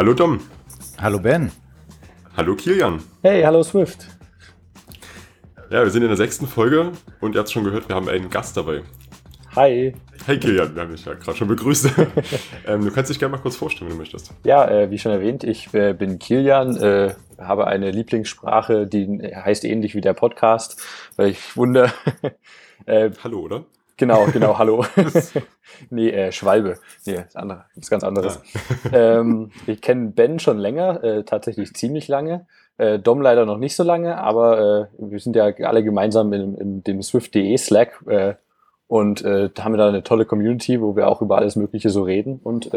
Hallo Dom. Hallo Ben. Hallo Kilian. Hey, hallo Swift. Ja, wir sind in der sechsten Folge und ihr habt schon gehört, wir haben einen Gast dabei. Hi. Hey Kilian, wir haben dich ja gerade schon begrüßt. ähm, du kannst dich gerne mal kurz vorstellen, wenn du möchtest. Ja, äh, wie schon erwähnt, ich äh, bin Kilian, äh, habe eine Lieblingssprache, die heißt ähnlich wie der Podcast, weil ich wundere. Äh, hallo, oder? Genau, genau, hallo. nee, äh, Schwalbe. Nee, das, andere, das ist ganz anderes. Ja. ähm, ich kenne Ben schon länger, äh, tatsächlich ziemlich lange. Äh, Dom leider noch nicht so lange, aber äh, wir sind ja alle gemeinsam in, in dem Swift.de Slack äh, und äh, da haben wir da eine tolle Community, wo wir auch über alles Mögliche so reden. Und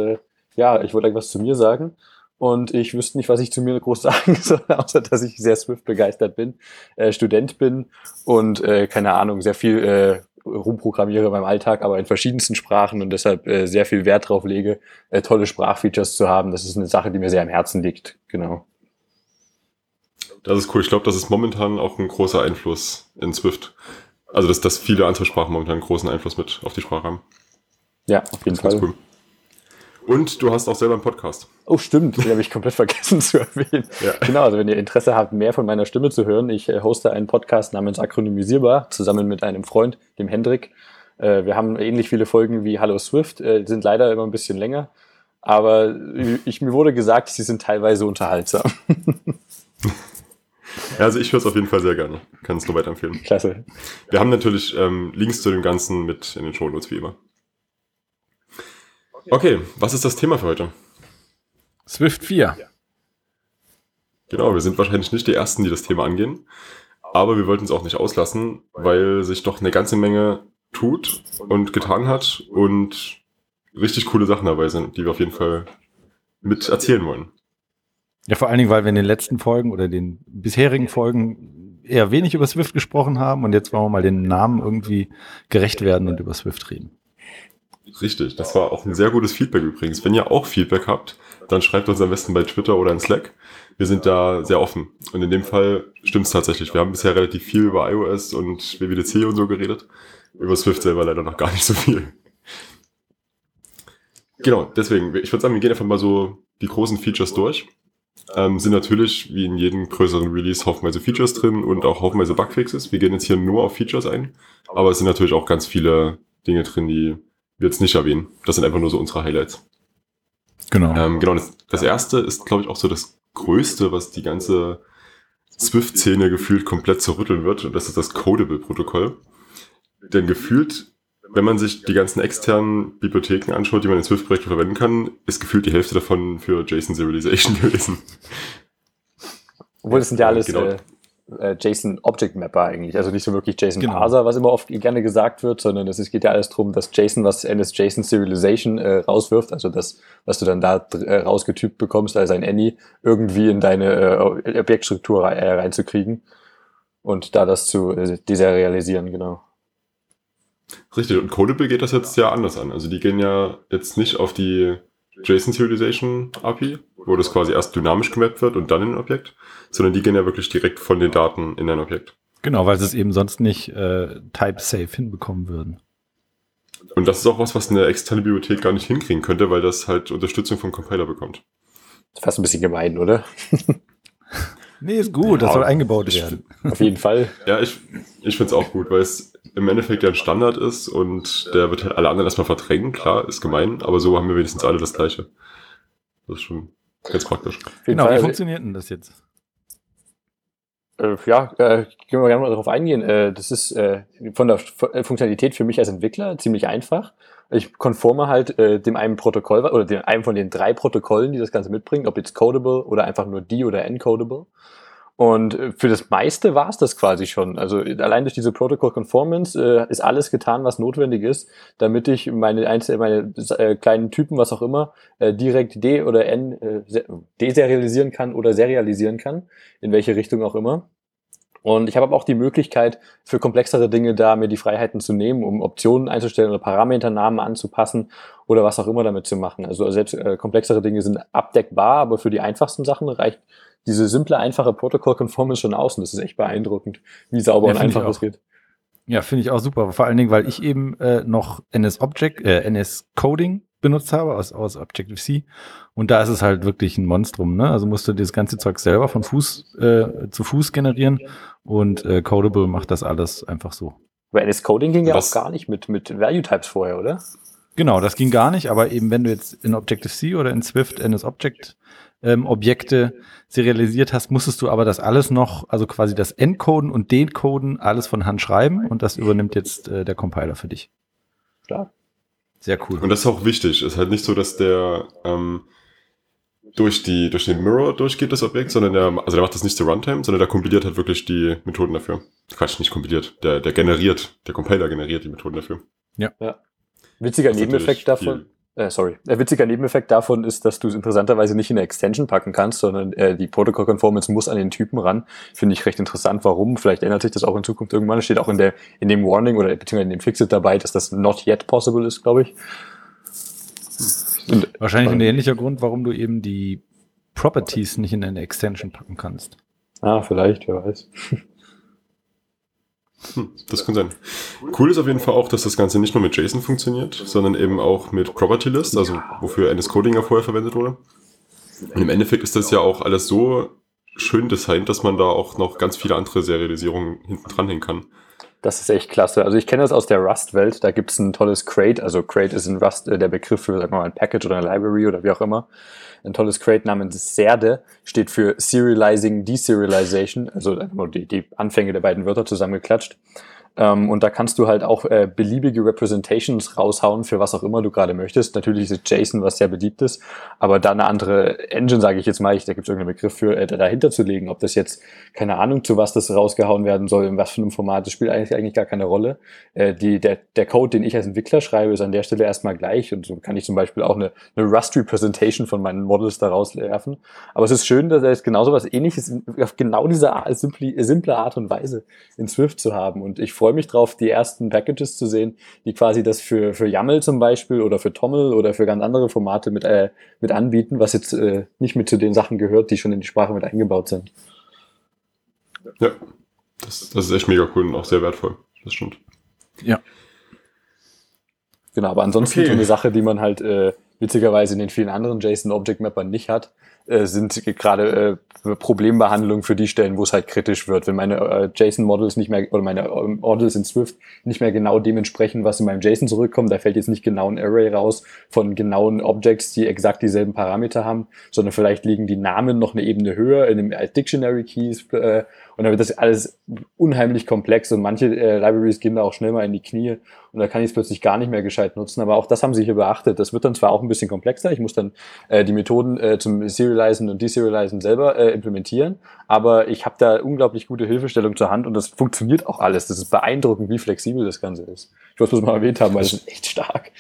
ja, ich wollte etwas zu mir sagen. Und ich wüsste nicht, was ich zu mir groß sagen soll, außer dass ich sehr Swift begeistert bin, äh, Student bin und keine Ahnung, sehr viel äh, rumprogrammiere beim Alltag, aber in verschiedensten Sprachen und deshalb äh, sehr viel Wert drauf lege, äh, tolle Sprachfeatures zu haben. Das ist eine Sache, die mir sehr am Herzen liegt. Genau. Das ist cool. Ich glaube, das ist momentan auch ein großer Einfluss in Swift. Also, dass, dass viele andere Sprachen momentan einen großen Einfluss mit auf die Sprache haben. Ja, auf jeden Fall. Cool. Und du hast auch selber einen Podcast. Oh, stimmt. Den habe ich komplett vergessen zu erwähnen. Ja. Genau, also wenn ihr Interesse habt, mehr von meiner Stimme zu hören, ich äh, hoste einen Podcast namens Akronymisierbar zusammen mit einem Freund, dem Hendrik. Äh, wir haben ähnlich viele Folgen wie Hallo Swift, äh, sind leider immer ein bisschen länger. Aber ich, mir wurde gesagt, sie sind teilweise unterhaltsam. Also ich höre es auf jeden Fall sehr gerne. Kann es nur weiterempfehlen. Klasse. Wir haben natürlich ähm, Links zu dem Ganzen mit in den Show Notes wie immer. Okay, was ist das Thema für heute? Swift 4. Genau, wir sind wahrscheinlich nicht die Ersten, die das Thema angehen. Aber wir wollten es auch nicht auslassen, weil sich doch eine ganze Menge tut und getan hat und richtig coole Sachen dabei sind, die wir auf jeden Fall mit erzählen wollen. Ja, vor allen Dingen, weil wir in den letzten Folgen oder den bisherigen Folgen eher wenig über Swift gesprochen haben und jetzt wollen wir mal den Namen irgendwie gerecht werden und über Swift reden. Richtig, das war auch ein sehr gutes Feedback übrigens. Wenn ihr auch Feedback habt, dann schreibt uns am besten bei Twitter oder in Slack. Wir sind da sehr offen. Und in dem Fall stimmt es tatsächlich. Wir haben bisher relativ viel über iOS und WWDC und so geredet. Über Swift selber leider noch gar nicht so viel. Genau, deswegen, ich würde sagen, wir gehen einfach mal so die großen Features durch. Ähm, sind natürlich, wie in jedem größeren Release, haufenweise Features drin und auch haufenweise Bugfixes. Wir gehen jetzt hier nur auf Features ein, aber es sind natürlich auch ganz viele Dinge drin, die wir jetzt nicht erwähnen. Das sind einfach nur so unsere Highlights. Genau. Ähm, genau, das, das erste ist, glaube ich, auch so das Größte, was die ganze Swift-Szene gefühlt komplett zerrütteln wird. Und das ist das Codable-Protokoll. Denn gefühlt, wenn man sich die ganzen externen Bibliotheken anschaut, die man in Swift-Projekten verwenden kann, ist gefühlt die Hälfte davon für JSON Serialization gewesen. Obwohl, das sind ja alles genau. äh, äh, JSON Object Mapper eigentlich. Also nicht so wirklich JSON genau. Parser, was immer oft gerne gesagt wird, sondern es geht ja alles darum, dass JSON, was NS JSON Serialization äh, rauswirft, also das, was du dann da äh, rausgetypt bekommst als ein Any, irgendwie in deine äh, Objektstruktur äh, reinzukriegen und da das zu äh, deserialisieren, genau. Richtig, und Codable geht das jetzt ja anders an. Also die gehen ja jetzt nicht auf die JSON Serialization API, wo das quasi erst dynamisch gemappt wird und dann in ein Objekt, sondern die gehen ja wirklich direkt von den Daten in ein Objekt. Genau, weil sie es eben sonst nicht äh, type-safe hinbekommen würden. Und das ist auch was, was eine externe Bibliothek gar nicht hinkriegen könnte, weil das halt Unterstützung vom Compiler bekommt. Das ist fast ein bisschen gemein, oder? nee, ist gut, das ja, soll eingebaut werden. Auf jeden Fall. Ja, ich, ich finde es auch gut, weil es im Endeffekt ja ein Standard ist und der wird halt alle anderen erstmal verdrängen. Klar, ist gemein, aber so haben wir wenigstens alle das Gleiche. Das ist schon ganz praktisch. Genau, wie funktioniert denn das jetzt? Äh, ja, äh, können wir gerne mal darauf eingehen. Äh, das ist äh, von der Funktionalität für mich als Entwickler ziemlich einfach. Ich konforme halt äh, dem einen Protokoll oder dem einem von den drei Protokollen, die das Ganze mitbringen, ob jetzt Codable oder einfach nur D oder Encodable. Und äh, für das meiste war es das quasi schon. Also allein durch diese Protocol Conformance äh, ist alles getan, was notwendig ist, damit ich meine, einzel meine äh, kleinen Typen, was auch immer, äh, direkt D oder N äh, deserialisieren kann oder serialisieren kann, in welche Richtung auch immer. Und ich habe aber auch die Möglichkeit, für komplexere Dinge da mir die Freiheiten zu nehmen, um Optionen einzustellen oder Parameternamen anzupassen oder was auch immer damit zu machen. Also selbst äh, komplexere Dinge sind abdeckbar, aber für die einfachsten Sachen reicht diese simple, einfache Protocol-Conformance schon aus. Und das ist echt beeindruckend, wie sauber ja, und einfach das geht. Ja, finde ich auch super. Vor allen Dingen, weil ich eben äh, noch NS Object, äh, NS Coding benutzt habe, aus, aus Objective-C. Und da ist es halt wirklich ein Monstrum. Ne? Also musst du das ganze Zeug selber von Fuß äh, zu Fuß generieren und äh, Codable macht das alles einfach so. Weil NS Coding ging ja Was- auch gar nicht mit, mit Value Types vorher, oder? Genau, das ging gar nicht, aber eben wenn du jetzt in Objective-C oder in Swift NS-Object ähm, Objekte serialisiert hast, musstest du aber das alles noch, also quasi das Encoden und Decoden alles von Hand schreiben und das übernimmt jetzt äh, der Compiler für dich. Klar. Sehr cool. Und das ist auch wichtig. Es ist halt nicht so, dass der ähm, durch, die, durch den Mirror durchgeht, das Objekt, sondern der, also der macht das nicht zur Runtime, sondern der kompiliert halt wirklich die Methoden dafür. Quatsch, nicht kompiliert. Der, der generiert, der Compiler generiert die Methoden dafür. Witziger Das ist Nebeneffekt davon. Äh, sorry. Ein witziger Nebeneffekt davon ist, dass du es interessanterweise nicht in eine Extension packen kannst, sondern äh, die Protocol Conformance muss an den Typen ran. Finde ich recht interessant. Warum? Vielleicht ändert sich das auch in Zukunft irgendwann. Es steht auch in der in dem Warning oder beziehungsweise in dem Fixit dabei, dass das not yet possible ist, glaube ich. Und, Wahrscheinlich ein ähnlicher Grund, warum du eben die Properties nicht in eine Extension packen kannst. ah, vielleicht, wer weiß. Hm, das kann sein. Cool ist auf jeden Fall auch, dass das Ganze nicht nur mit JSON funktioniert, sondern eben auch mit Property List, also wofür NS Coding ja vorher verwendet wurde. Und im Endeffekt ist das ja auch alles so schön designt, dass man da auch noch ganz viele andere Serialisierungen hinten dranhängen kann. Das ist echt klasse. Also ich kenne das aus der Rust-Welt. Da gibt es ein tolles Crate. Also Crate ist in Rust äh, der Begriff für, sagen wir mal, ein Package oder eine Library oder wie auch immer. Ein tolles Crate namens Serde steht für Serializing Deserialization, also die, die Anfänge der beiden Wörter zusammengeklatscht. Ähm, und da kannst du halt auch äh, beliebige Representations raushauen für was auch immer du gerade möchtest. Natürlich ist JSON was sehr beliebt ist, aber da eine andere Engine, sage ich jetzt mal, ich, da gibt es irgendeinen Begriff für, äh, dahinter zu legen. Ob das jetzt, keine Ahnung, zu was das rausgehauen werden soll, in was für einem Format, das spielt eigentlich, eigentlich gar keine Rolle. Äh, die, der, der Code, den ich als Entwickler schreibe, ist an der Stelle erstmal gleich und so kann ich zum Beispiel auch eine, eine Rust-Representation von meinen Models daraus werfen. Aber es ist schön, dass er jetzt genau so was ähnliches auf genau diese simple, simple Art und Weise in Swift zu haben. Und ich freue mich drauf, die ersten Packages zu sehen, die quasi das für, für YAML zum Beispiel oder für Toml oder für ganz andere Formate mit, äh, mit anbieten, was jetzt äh, nicht mit zu den Sachen gehört, die schon in die Sprache mit eingebaut sind. Ja, das, das ist echt mega cool und auch sehr wertvoll. Das stimmt. Genau, aber ansonsten Okay. so eine Sache, die man halt äh, witzigerweise in den vielen anderen JSON Object Mappern nicht hat, äh, sind gerade äh, Problembehandlungen für die Stellen, wo es halt kritisch wird. Wenn meine äh, JSON Models nicht mehr oder meine äh, Models in Swift nicht mehr genau dementsprechend, was in meinem JSON zurückkommt, da fällt jetzt nicht genau ein Array raus von genauen Objects, die exakt dieselben Parameter haben, sondern vielleicht liegen die Namen noch eine Ebene höher in dem Dictionary Keys äh, und dann wird das alles unheimlich komplex und manche äh, Libraries gehen da auch schnell mal in die Knie und da kann ich es plötzlich gar nicht mehr gescheit nutzen. Aber auch das haben sie hier beachtet. Das wird dann zwar auch ein bisschen komplexer. Ich muss dann äh, die Methoden äh, zum Serializen und Deserializen selber äh, implementieren, aber ich habe da unglaublich gute Hilfestellung zur Hand und das funktioniert auch alles. Das ist beeindruckend, wie flexibel das Ganze ist. Ich wollte es mal erwähnt haben, weil das ist echt stark.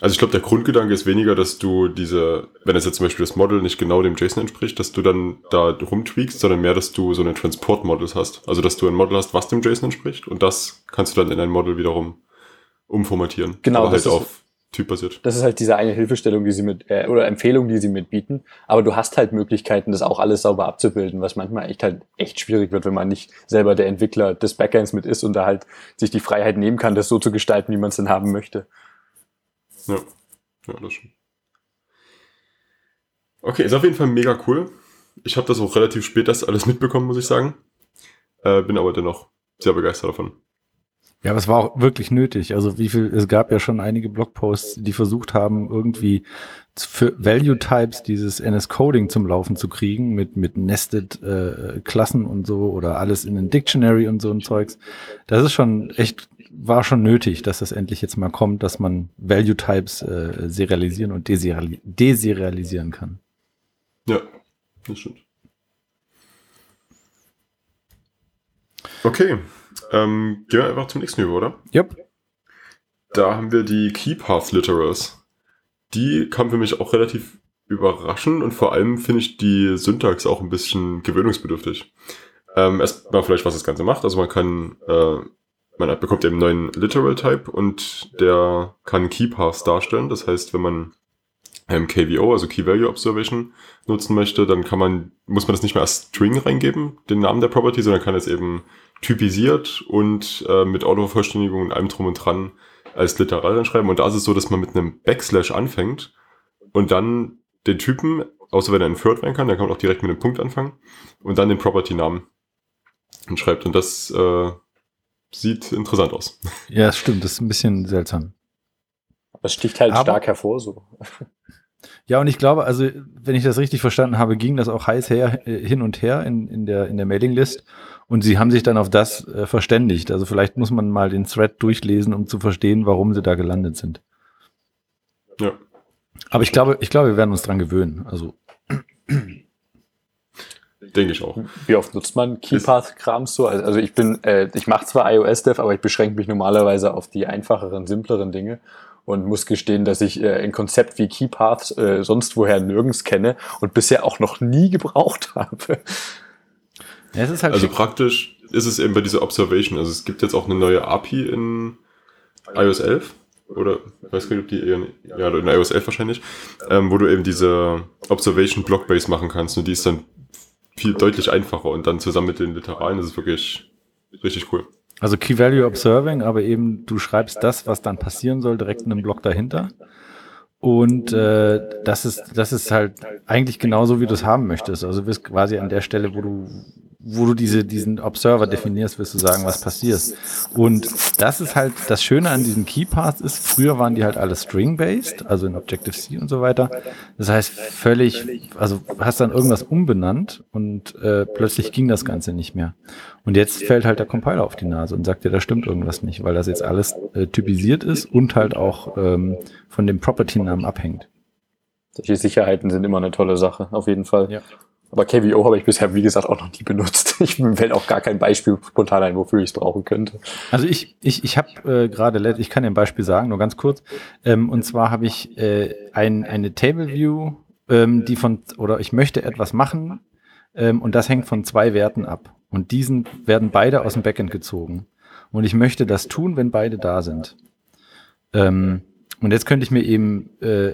Also ich glaube, der Grundgedanke ist weniger, dass du diese, wenn es jetzt zum Beispiel das Model nicht genau dem JSON entspricht, dass du dann da rumtweakst, sondern mehr, dass du so eine Transport-Models hast. Also dass du ein Model hast, was dem JSON entspricht und das kannst du dann in ein Model wiederum umformatieren. Genau, Aber halt das ist- auf typbasiert. Das ist halt diese eine Hilfestellung, die sie mit, äh, oder Empfehlung, die sie mitbieten. Aber du hast halt Möglichkeiten, das auch alles sauber abzubilden, was manchmal echt halt echt schwierig wird, wenn man nicht selber der Entwickler des Backends mit ist und da halt sich die Freiheit nehmen kann, das so zu gestalten, wie man es denn haben möchte. Ja, ja das schon. Okay, ist auf jeden Fall mega cool. Ich habe das auch relativ spät das alles mitbekommen, muss ich sagen. Äh, bin aber dennoch sehr begeistert davon. Ja, aber es war auch wirklich nötig. Also wie viel, es gab ja schon einige Blogposts, die versucht haben, irgendwie für Value Types dieses NS-Coding zum Laufen zu kriegen, mit, mit Nested äh, Klassen und so oder alles in den Dictionary und so ein Zeugs. Das ist schon echt, war schon nötig, dass das endlich jetzt mal kommt, dass man Value Types äh, serialisieren und deseriali deserialisieren kann. Ja, das stimmt. Okay, ähm, gehen wir einfach zum nächsten über, oder? Yep. Da haben wir die Keypath Literals. Die kam für mich auch relativ überraschend und vor allem finde ich die Syntax auch ein bisschen gewöhnungsbedürftig. Ähm, Erstmal vielleicht, was das Ganze macht. Also man kann, äh, man bekommt eben einen neuen Literal Type und der kann Keypaths darstellen. Das heißt, wenn man ähm, KVO, also Key Value Observation, nutzen möchte, dann kann man, muss man das nicht mehr als String reingeben, den Namen der Property, sondern kann es eben typisiert und äh, mit Autovervollständigung und allem drum und dran als Literal reinschreiben. Und da ist es so, dass man mit einem Backslash anfängt und dann den Typen, außer wenn er inferred werden kann, dann kann man auch direkt mit einem Punkt anfangen und dann den Property-Namen schreibt. Und das äh, sieht interessant aus. Ja, das stimmt. Das ist ein bisschen seltsam. Das sticht halt Aber- stark hervor so. Ja, und ich glaube, also, wenn ich das richtig verstanden habe, ging das auch heiß her, äh, hin und her in, in der, in der Mailinglist. Und sie haben sich dann auf das äh, verständigt. Also vielleicht muss man mal den Thread durchlesen, um zu verstehen, warum sie da gelandet sind. Ja. Aber ich glaube, ich glaube, wir werden uns dran gewöhnen. Also, Denke ich auch. Wie oft nutzt man Keypath-Krams so? Also also ich bin, äh, ich mache zwar iOS-Dev, aber ich beschränke mich normalerweise auf die einfacheren, simpleren Dinge und muss gestehen, dass ich äh, ein Konzept wie Keypath äh, sonst woher nirgends kenne und bisher auch noch nie gebraucht habe. ja, halt Also schick. praktisch ist es eben bei dieser Observation. Also es gibt jetzt auch eine neue API in iOS 11 oder ich weiß gar nicht, ob die eher, ja, in iOS 11 wahrscheinlich, ähm, wo du eben diese Observation Blockbase machen kannst und die ist dann viel deutlich einfacher und dann zusammen mit den Literalen ist es wirklich richtig cool. Also Key Value Observing, aber eben du schreibst das, was dann passieren soll, direkt in einem Block dahinter. Und äh, das ist das ist halt eigentlich genauso, wie du es haben möchtest. Also du bist quasi an der Stelle, wo du wo du diese diesen Observer definierst, wirst du sagen, was passiert. Und das ist halt das Schöne an diesen Keypaths ist, früher waren die halt alle string-based, also in Objective-C und so weiter. Das heißt völlig, also hast dann irgendwas umbenannt und äh, plötzlich ging das Ganze nicht mehr. Und jetzt fällt halt der Compiler auf die Nase und sagt dir, da stimmt irgendwas nicht, weil das jetzt alles äh, typisiert ist und halt auch ähm, von dem Property-Namen abhängt. Solche Sicherheiten sind immer eine tolle Sache, auf jeden Fall. Ja. Aber KVO habe ich bisher, wie gesagt, auch noch nie benutzt. Ich fällt auch gar kein Beispiel spontan ein, wofür ich es brauchen könnte. Also ich, ich, ich habe äh, gerade, ich kann dir ein Beispiel sagen, nur ganz kurz. Ähm, und zwar habe ich äh, ein, eine Table View, ähm, die von, oder ich möchte etwas machen ähm, und das hängt von zwei Werten ab. Und diesen werden beide aus dem Backend gezogen. Und ich möchte das tun, wenn beide da sind. Ähm, und jetzt könnte ich mir eben äh,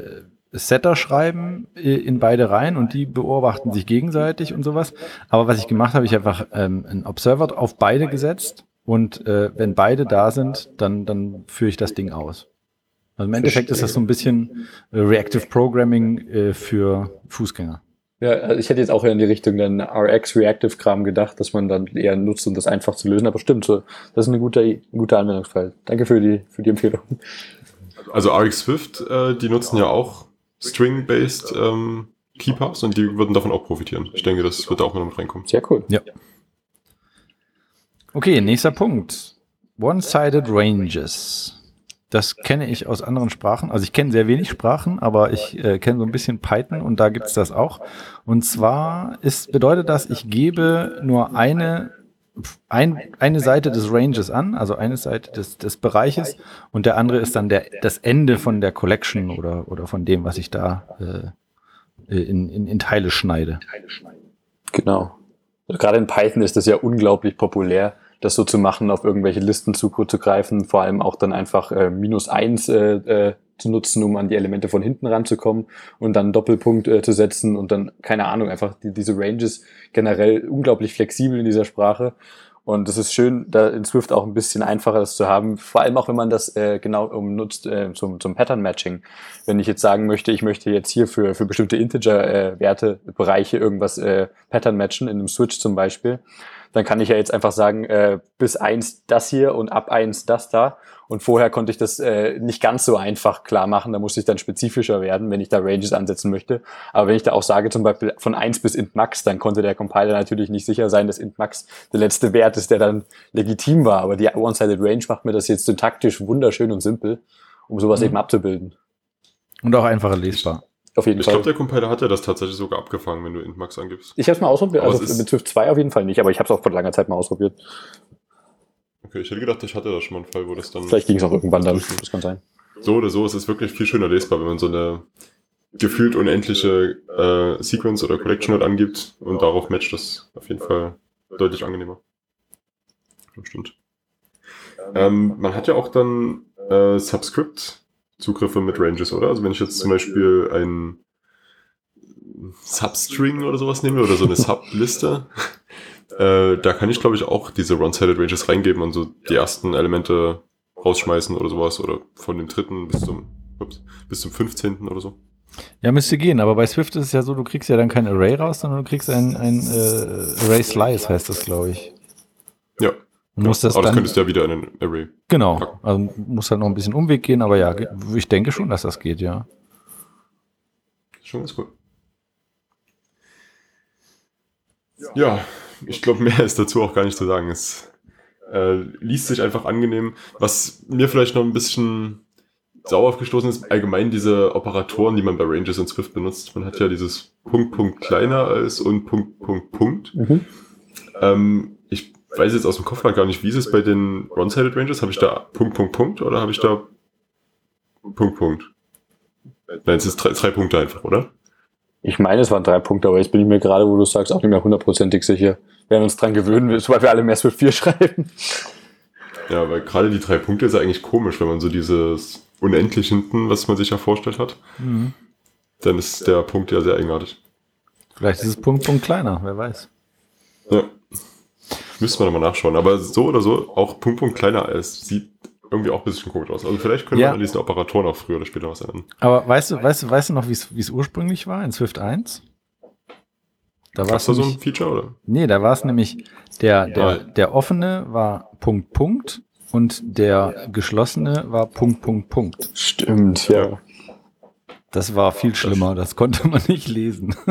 Setter schreiben äh, in beide rein und die beobachten sich gegenseitig und sowas. Aber was ich gemacht habe, ich einfach ähm, einen Observer auf beide gesetzt und äh, wenn beide da sind, dann, dann führe ich das Ding aus. Also im Endeffekt ist das so ein bisschen äh, Reactive Programming äh, für Fußgänger. Ja, also ich hätte jetzt auch eher in die Richtung dann RX Reactive Kram gedacht, dass man dann eher nutzt, um das einfach zu lösen. Aber stimmt, so, das ist ein guter, ein guter Anwendungsfall. Danke für die, für die Empfehlung. Also RX Swift, äh, die nutzen ja auch String-based ähm, Keypaths und die würden davon auch profitieren. Ich denke, das wird auch noch mit reinkommen. Sehr cool. Okay, nächster Punkt. One-Sided Ranges. Das kenne ich aus anderen Sprachen. Also ich kenne sehr wenig Sprachen, aber ich äh, kenne so ein bisschen Python und da gibt's das auch. Und zwar ist, bedeutet das, ich gebe nur eine, ein, eine Seite des Ranges an, also eine Seite des, des Bereiches und der andere ist dann der, das Ende von der Collection oder, oder von dem, was ich da äh, in, in, in Teile schneide. Genau. Gerade in Python ist das ja unglaublich populär, das so zu machen, auf irgendwelche Listen zuzugreifen, vor allem auch dann einfach äh, minus eins äh, äh, zu nutzen, um an die Elemente von hinten ranzukommen und dann einen Doppelpunkt äh, zu setzen und dann, keine Ahnung, einfach die, diese Ranges generell unglaublich flexibel in dieser Sprache. Und es ist schön, da in Swift auch ein bisschen einfacher das zu haben, vor allem auch wenn man das äh, genau umnutzt äh, zum, zum Pattern Matching. Wenn ich jetzt sagen möchte, ich möchte jetzt hier für, für bestimmte Integer-Werte, Bereiche irgendwas äh, Pattern matchen, in einem Switch zum Beispiel, dann kann ich ja jetzt einfach sagen, äh, bis eins das hier und ab eins das da. Und vorher konnte ich das äh, nicht ganz so einfach klar machen. Da musste ich dann spezifischer werden, wenn ich da Ranges ansetzen möchte. Aber wenn ich da auch sage, zum Beispiel von eins bis int max, dann konnte der Compiler natürlich nicht sicher sein, dass int max der letzte Wert ist, der dann legitim war. Aber die One-Sided Range macht mir das jetzt syntaktisch wunderschön und simpel, um sowas Mhm. eben abzubilden. Und auch einfacher lesbar. Auf jeden Ich Fall. glaube, der Compiler hat ja das tatsächlich sogar abgefangen, wenn du Intmax angibst. ich habe es mal ausprobiert, Aber also mit Swift 2 auf jeden Fall nicht, aber ich habe es auch vor langer Zeit mal ausprobiert. Okay, ich hätte gedacht, ich hatte da schon mal einen Fall, wo das dann. Vielleicht ging es auch irgendwann dann, das kann sein. So oder so ist es wirklich viel schöner lesbar, wenn man so eine gefühlt unendliche äh, Sequence oder Collection halt angibt und darauf matcht das auf jeden Fall deutlich angenehmer. Das stimmt. Ähm, man hat ja auch dann äh, Subscript-Zugriffe mit Ranges, oder? Also wenn ich jetzt zum Beispiel ein Substring oder sowas nehme oder so eine Subliste, äh, da kann ich glaube ich auch diese One-Sided Ranges reingeben und so die ersten Elemente rausschmeißen oder sowas oder von dem dritten bis zum, ups, bis zum 15. oder so. Ja, müsste gehen, aber bei Swift ist es ja so, du kriegst ja dann kein Array raus, sondern du kriegst ein, ein äh, Array Slice, heißt das, glaube ich. Ja. Du musst das aber das dann, könntest du ja wieder in ein Array. genau, packen. also muss halt noch ein bisschen Umweg gehen, aber ja, ich denke schon, dass das geht, ja. Schon ganz cool. Ja, ich glaube, mehr ist dazu auch gar nicht zu sagen. Es äh, liest sich einfach angenehm. Was mir vielleicht noch ein bisschen sauer aufgestoßen ist, allgemein diese Operatoren, die man bei Ranges und Swift benutzt. Man hat ja dieses Punkt, Punkt kleiner als und Punkt, Punkt, Punkt. Ähm, ich weiß jetzt aus dem Kopf grad gar nicht, wie ist es bei den One-Sided Ranges? Habe ich da Punkt, Punkt, Punkt oder habe ich da Punkt, Punkt? Nein, es ist drei, drei Punkte einfach, oder? Ich meine, es waren drei Punkte, aber jetzt bin ich mir gerade, wo du sagst, auch nicht mehr hundertprozentig sicher. Wir werden uns dran gewöhnen, sobald wir alle mehr Swift 4 schreiben. Ja, weil gerade die drei Punkte ist ja eigentlich komisch, wenn man so dieses unendlich hinten, was man sich ja vorstellt hat, Mhm. dann ist der Punkt ja sehr eigenartig. Vielleicht ist es Punkt, Punkt kleiner, wer weiß. Ja. Müsste man nochmal nachschauen. Aber so oder so, auch Punkt, Punkt kleiner als sieht irgendwie auch ein bisschen komisch aus. Also vielleicht können Ja. wir an diesen Operatoren auch früher oder später was ändern. Aber weißt du, weißt du, weißt du noch, wie es wie es ursprünglich war in Swift 1? Da war es da so ein nämlich, Feature, oder? nee, da war es nämlich, der, der, Ja. der offene war Punkt, Punkt und der geschlossene war Punkt, Punkt, Punkt. Stimmt, ja. Das war viel schlimmer, das konnte man nicht lesen.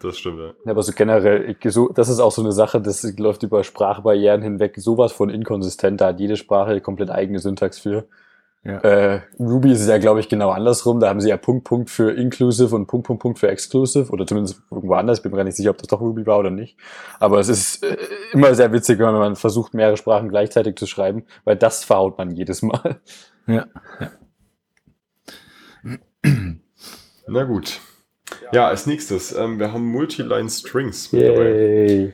Das stimmt, ja. Ja, Aber so generell, ich, so, das ist auch so eine Sache, das läuft über Sprachbarrieren hinweg sowas von inkonsistent. Da hat jede Sprache komplett eigene Syntax für. Ja. Äh, Ruby ist es ja, glaube ich, genau andersrum. Da haben sie ja Punkt, Punkt für inclusive und Punkt, Punkt, Punkt für exclusive. Oder zumindest irgendwo anders. Ich bin mir gar nicht sicher, ob das doch Ruby war oder nicht. Aber es ist äh, immer sehr witzig, wenn man versucht, mehrere Sprachen gleichzeitig zu schreiben, weil das verhaut man jedes Mal. Ja. Na gut. Ja, als nächstes, ähm, wir haben Multiline Strings mit dabei. Yay.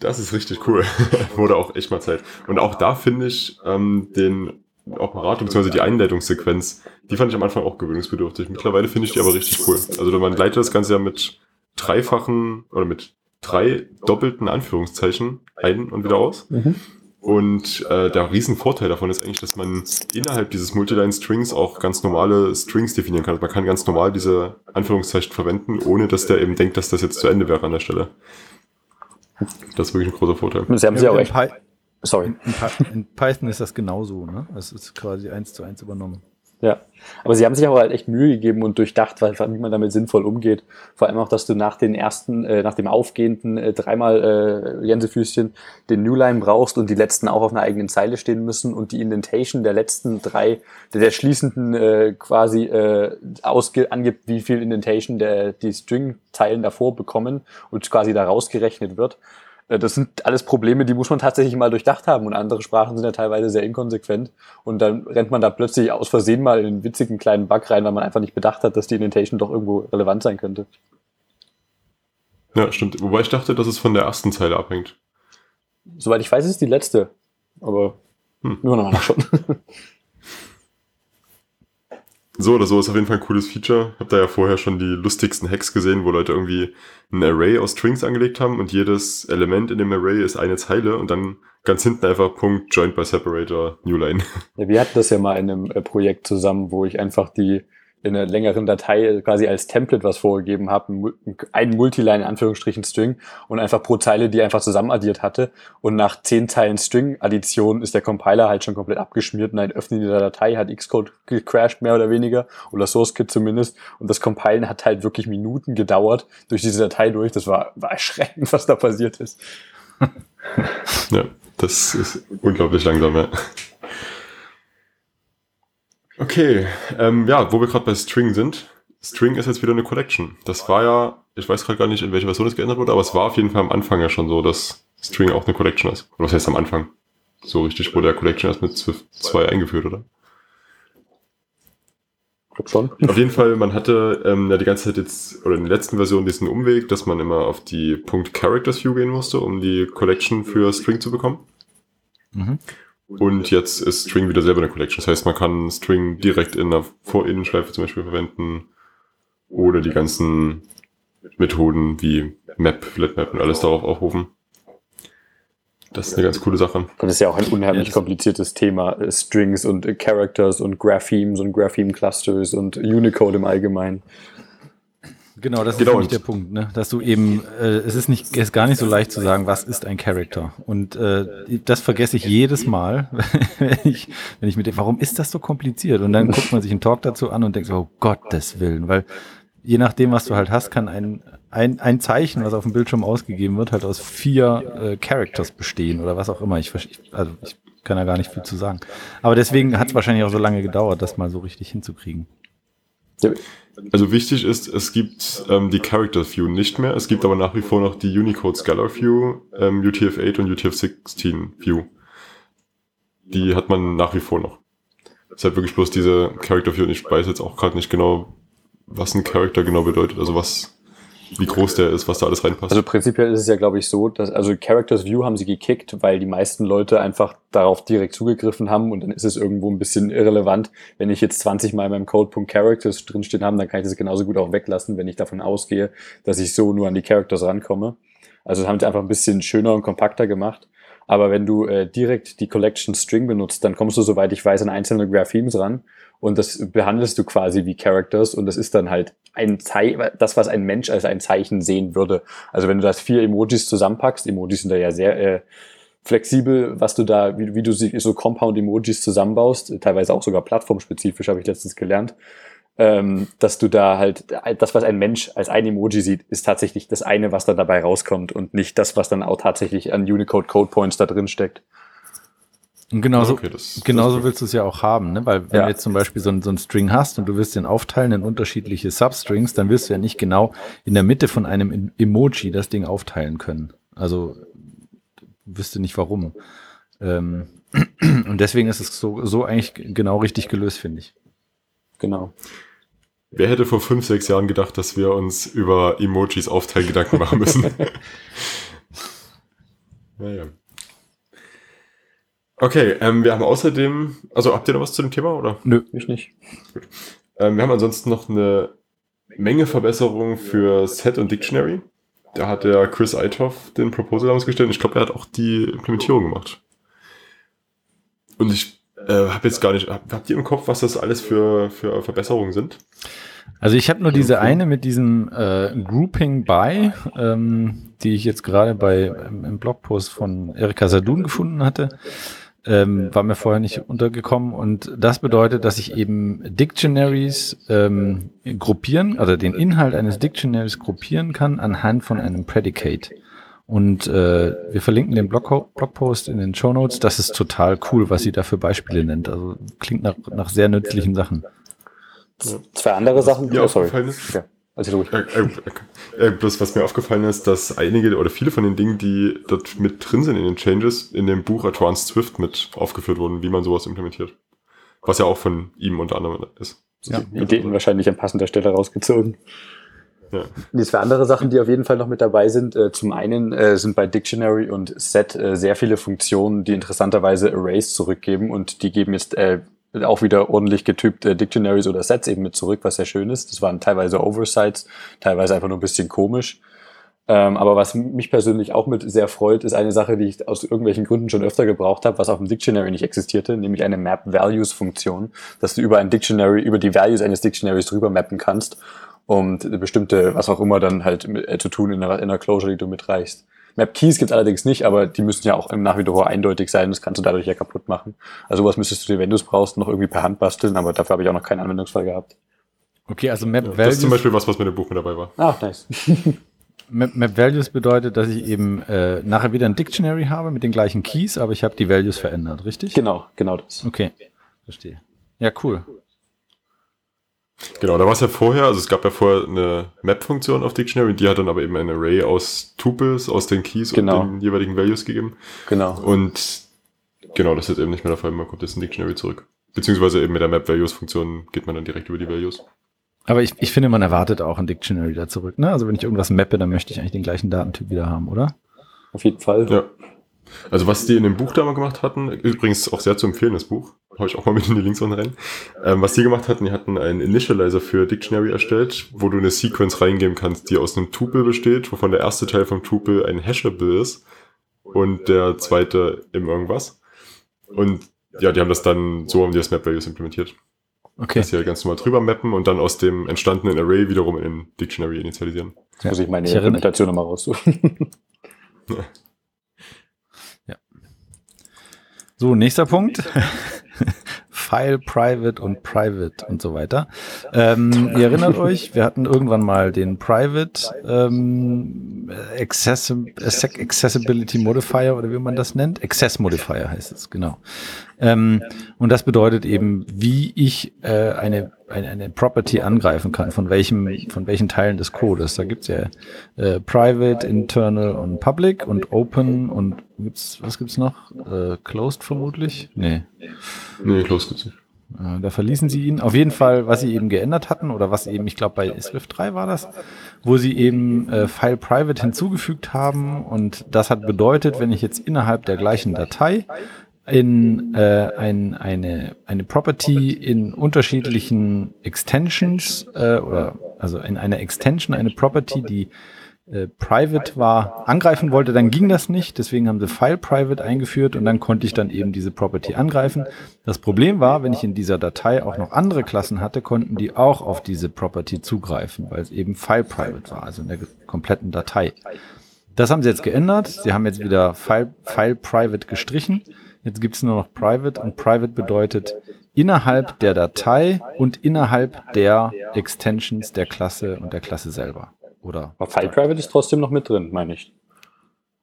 Das ist richtig cool. Wurde auch echt mal Zeit. Und auch da finde ich ähm, den Operator bzw. die Einleitungssequenz, die fand ich am Anfang auch gewöhnungsbedürftig. Mittlerweile finde ich die aber richtig cool. Also man leitet das Ganze ja mit dreifachen oder mit drei doppelten Anführungszeichen ein und wieder aus. Mhm. Und äh, der Riesenvorteil davon ist eigentlich, dass man innerhalb dieses Multiline-Strings auch ganz normale Strings definieren kann. Also man kann ganz normal diese Anführungszeichen verwenden, ohne dass der eben denkt, dass das jetzt zu Ende wäre an der Stelle. Das ist wirklich ein großer Vorteil. Sie haben sie auch in, echt. Py Sorry. in, Py in Python ist das genauso, ne? Das ist quasi eins zu eins übernommen. Ja, aber sie haben sich auch halt echt Mühe gegeben und durchdacht, weil, wie man damit sinnvoll umgeht. Vor allem auch, dass du nach den ersten, äh, nach dem aufgehenden äh, dreimal äh, Gänsefüßchen den Newline brauchst und die letzten auch auf einer eigenen Zeile stehen müssen und die Indentation der letzten drei, der, der schließenden äh, quasi äh, ausge angibt, wie viel Indentation der die String-Zeilen davor bekommen und quasi da rausgerechnet wird. Äh, Das sind alles Probleme, die muss man tatsächlich mal durchdacht haben. Und andere Sprachen sind ja teilweise sehr inkonsequent. Und dann rennt man da plötzlich aus Versehen mal in einen witzigen kleinen Bug rein, weil man einfach nicht bedacht hat, dass die Indentation doch irgendwo relevant sein könnte. Ja, stimmt. Wobei ich dachte, dass es von der ersten Zeile abhängt. Soweit ich weiß, ist es die letzte. Aber Hm. nur noch mal nachschauen. So oder so ist auf jeden Fall ein cooles Feature. Hab da ja vorher schon die lustigsten Hacks gesehen, wo Leute irgendwie ein Array aus Strings angelegt haben und jedes Element in dem Array ist eine Zeile und dann ganz hinten einfach Punkt Joined by Separator Newline. Ja, wir hatten das ja mal in einem äh, Projekt zusammen, wo ich einfach die in einer längeren Datei quasi als Template was vorgegeben habe, ein Mul- ein Multiline in Anführungsstrichen String und einfach pro Zeile die einfach zusammenaddiert hatte und nach zehn Teilen String-Addition ist der Compiler halt schon komplett abgeschmiert und ein Öffnen dieser Datei hat Xcode gecrashed mehr oder weniger oder SourceKit zumindest und das Compilen hat halt wirklich Minuten gedauert durch diese Datei durch. Das war, war erschreckend, was da passiert ist. Ja, das ist unglaublich langsam, ja. Okay, ähm, ja, wo wir gerade bei String sind. String ist jetzt wieder eine Collection. Das war ja, ich weiß gerade gar nicht, in welcher Version das geändert wurde, aber es war auf jeden Fall am Anfang ja schon so, dass String auch eine Collection ist. Oder was heißt am Anfang? So richtig wurde der Collection erst mit Swift 2 eingeführt, oder? Schon. Auf jeden Fall, man hatte ähm, ja die ganze Zeit jetzt, oder in der letzten Version diesen Umweg, dass man immer auf die Punkt Characters View gehen musste, um die Collection für String zu bekommen. Mhm. Und jetzt ist String wieder selber eine Collection. Das heißt, man kann String direkt in einer Vor-Innen-Schleife zum Beispiel verwenden oder die ganzen Methoden wie Map, FlatMap und alles darauf aufrufen. Das ist eine ganz coole Sache. Und das ist ja auch ein unheimlich Ja, kompliziertes Thema. äh, Strings und äh, Characters und Graphemes und Grapheme-Clusters und Unicode im Allgemeinen. Genau, das ist Genau, nämlich und- der Punkt, ne? dass du eben, äh, es ist nicht, es ist gar nicht so leicht zu sagen, was ist ein Character. Und äh, das vergesse ich jedes Mal, wenn ich, wenn ich mit dem, warum ist das so kompliziert? Und dann guckt man sich einen Talk dazu an und denkt so, oh Gottes Willen, weil je nachdem, was du halt hast, kann ein, ein, ein Zeichen, was auf dem Bildschirm ausgegeben wird, halt aus vier äh, Characters bestehen oder was auch immer. Ich, also ich kann da gar nicht viel zu sagen. Aber deswegen hat es wahrscheinlich auch so lange gedauert, das mal so richtig hinzukriegen. Also wichtig ist, es gibt ähm, die Character View nicht mehr. Es gibt aber nach wie vor noch die Unicode Scalar View, ähm, UTF-8 und UTF-16 View. Die hat man nach wie vor noch. Es halt wirklich bloß diese Character View und ich weiß jetzt auch gerade nicht genau, was ein Character genau bedeutet. Also was, wie groß der ist, was da alles reinpasst. Also prinzipiell ist es ja, glaube ich, so, dass, also Characters View haben sie gekickt, weil die meisten Leute einfach darauf direkt zugegriffen haben und dann ist es irgendwo ein bisschen irrelevant. Wenn ich jetzt 20 Mal in meinem Code.Characters Characters drinstehen haben, dann kann ich das genauso gut auch weglassen, wenn ich davon ausgehe, dass ich so nur an die Characters rankomme. Also das haben sie einfach ein bisschen schöner und kompakter gemacht. Aber wenn du äh, direkt die Collection String benutzt, dann kommst du, soweit ich weiß, an einzelne Graphemes ran und das behandelst du quasi wie Characters und das ist dann halt ein Zeichen, das, was ein Mensch als ein Zeichen sehen würde. Also wenn du das vier Emojis zusammenpackst, Emojis sind da ja sehr äh, flexibel, was du da, wie, wie du so Compound-Emojis zusammenbaust, teilweise auch sogar plattformspezifisch, habe ich letztens gelernt, ähm, dass du da halt, das, was ein Mensch als ein Emoji sieht, ist tatsächlich das eine, was dann dabei rauskommt und nicht das, was dann auch tatsächlich an Unicode Code Points da drin steckt. Und genauso, Okay, das- genauso das- willst du es ja auch haben, ne? Weil wenn Ja. du jetzt zum Beispiel so, ein- so ein String hast und du willst den aufteilen in unterschiedliche Substrings, dann wirst du ja nicht genau in der Mitte von einem Em- Emoji das Ding aufteilen können. Also wüsste nicht warum. Ähm, und deswegen ist es so, so eigentlich genau richtig gelöst, finde ich. Genau. Wer hätte vor fünf, sechs Jahren gedacht, dass wir uns über Emojis aufteilen Gedanken machen müssen? naja. Okay, ähm, wir haben außerdem, also habt ihr noch was zu dem Thema oder? Nö. Ich nicht. Ähm, wir haben ansonsten noch eine Menge Verbesserungen für Set und Dictionary. Da hat der Chris Eitoff den Proposal ausgestellt und ich glaube, er hat auch die Implementierung gemacht. Und ich äh, habe jetzt gar nicht, hab, habt ihr im Kopf, was das alles für, für Verbesserungen sind? Also ich habe nur diese eine mit diesem äh, Grouping by, ähm, die ich jetzt gerade bei im Blogpost von Erika Sadun gefunden hatte. Ähm, war mir vorher nicht untergekommen und das bedeutet, dass ich eben Dictionaries ähm, gruppieren, also den Inhalt eines Dictionaries gruppieren kann anhand von einem Predicate. Und äh, wir verlinken den Blog Blogpost in den Show Notes. Das ist total cool, was sie da für Beispiele nennt. Also klingt nach, nach sehr nützlichen Sachen. Zwei andere Sachen. mir Oh, sorry. Also ruhig. Äh, äh, äh, bloß was mir aufgefallen ist, dass einige oder viele von den Dingen, die dort mit drin sind in den Changes, in dem Buch Advanced Swift mit aufgeführt wurden, wie man sowas implementiert. Was ja auch von ihm unter anderem ist. Ja. Ideen wahrscheinlich an passender Stelle rausgezogen. Ja. Die zwei andere Sachen, die auf jeden Fall noch mit dabei sind. Äh, zum einen äh, sind bei Dictionary und Set äh, sehr viele Funktionen, die interessanterweise Arrays zurückgeben und die geben jetzt auch wieder ordentlich getypt äh, Dictionaries oder Sets eben mit zurück, was sehr schön ist. Das waren teilweise Oversights, teilweise einfach nur ein bisschen komisch. Ähm, aber was mich persönlich auch mit sehr freut, ist eine Sache, die ich aus irgendwelchen Gründen schon öfter gebraucht habe, was auf dem Dictionary nicht existierte, nämlich eine Map Values Funktion, dass du über ein Dictionary, über die Values eines Dictionaries drüber mappen kannst, um bestimmte, was auch immer dann halt äh, zu tun in einer, in einer Closure, die du mitreichst. Map Keys gibt's allerdings nicht, aber die müssen ja auch im nach wie vor eindeutig sein. Das kannst du dadurch ja kaputt machen. Also was müsstest du dir, wenn du es brauchst, noch irgendwie per Hand basteln, aber dafür habe ich auch noch keinen Anwendungsfall gehabt. Okay, also Map Das Values. ist zum Beispiel was, was mit dem Buch mit dabei war. Ah, nice. Map, Map Values bedeutet, dass ich eben äh, nachher wieder ein Dictionary habe mit den gleichen Keys, aber ich habe die Values verändert, richtig? genau, genau das. Okay, verstehe. Ja, cool. Genau, da war es ja vorher, also es gab ja vorher eine Map-Funktion auf Dictionary, die hat dann aber eben ein Array aus Tuples, aus den Keys Genau. und den jeweiligen Values gegeben. Genau. Und genau, das ist jetzt eben nicht mehr der Fall, man kommt jetzt in Dictionary zurück. Beziehungsweise eben mit der Map-Values-Funktion geht man dann direkt über die Values. Aber ich, ich finde, man erwartet auch ein Dictionary da zurück. Ne? Also wenn ich irgendwas mappe, dann möchte ich eigentlich den gleichen Datentyp wieder haben, oder? Auf jeden Fall. Ja. Also was die in dem Buch da mal gemacht hatten, übrigens auch sehr zu empfehlen, das Buch, hau ich auch mal mit in die Links unten rein. Ähm, was die gemacht hatten, die hatten einen Initializer für Dictionary erstellt, wo du eine Sequence reingeben kannst, die aus einem Tuple besteht, wovon der erste Teil vom Tuple ein Hashable ist und der zweite im irgendwas. Und ja, die haben das dann, so haben die das Map Values implementiert. Okay. Dass sie halt ganz normal drüber mappen und dann aus dem entstandenen Array wiederum in Dictionary initialisieren. Jetzt muss ich meine Ich Implementation nochmal raussuchen. So, nächster Punkt. File, Private und Private und so weiter. Ähm, ihr erinnert euch, wir hatten irgendwann mal den Private ähm, Accessi Acce- Accessibility Modifier oder wie man das nennt. Access Modifier heißt es, genau. Ähm, und das bedeutet eben, wie ich äh, eine, eine, eine Property angreifen kann, von welchem, von welchen Teilen des Codes. Da gibt's ja äh, Private, Internal und Public und Open und gibt's, was gibt's noch? Äh, closed vermutlich? Nee. Nee, close gibt's nicht. Äh, Da verließen sie ihn. Auf jeden Fall, was sie eben geändert hatten oder was eben, ich glaube bei Swift 3 war das, wo sie eben äh, File Private hinzugefügt haben und das hat bedeutet, wenn ich jetzt innerhalb der gleichen Datei in äh, ein, eine, eine Property in unterschiedlichen Extensions äh, oder also in einer Extension eine Property, die äh, private war, angreifen wollte, dann ging das nicht. Deswegen haben sie File Private eingeführt und dann konnte ich dann eben diese Property angreifen. Das Problem war, wenn ich in dieser Datei auch noch andere Klassen hatte, konnten die auch auf diese Property zugreifen, weil es eben File Private war, also in der kompletten Datei. Das haben sie jetzt geändert. Sie haben jetzt wieder File, File Private gestrichen. Jetzt gibt es nur noch Private und Private bedeutet innerhalb der Datei und innerhalb der Extensions der Klasse und der Klasse selber. Oder Aber File Private ist trotzdem noch mit drin, meine ich.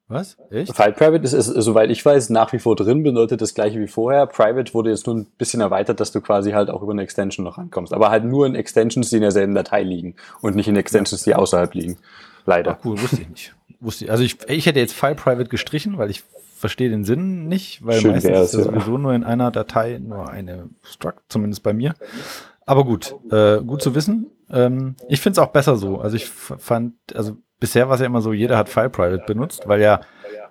was? Echt? File Private ist, ist, soweit ich weiß, nach wie vor drin, bedeutet das gleiche wie vorher. Private wurde jetzt nur ein bisschen erweitert, dass du quasi halt auch über eine Extension noch rankommst. Aber halt nur in Extensions, die in derselben Datei liegen und nicht in Extensions, die außerhalb liegen. Leider. Ach cool, wusste ich nicht. Wusste ich. Also ich, ich hätte jetzt File Private gestrichen, weil ich verstehe den Sinn nicht, weil Schön meistens ist ja. sowieso nur in einer Datei nur eine Struct, zumindest bei mir. Aber gut, äh, gut zu wissen. Ähm, ich finde es auch besser so. Also ich fand, also bisher war es ja immer so, jeder hat File Private benutzt, weil ja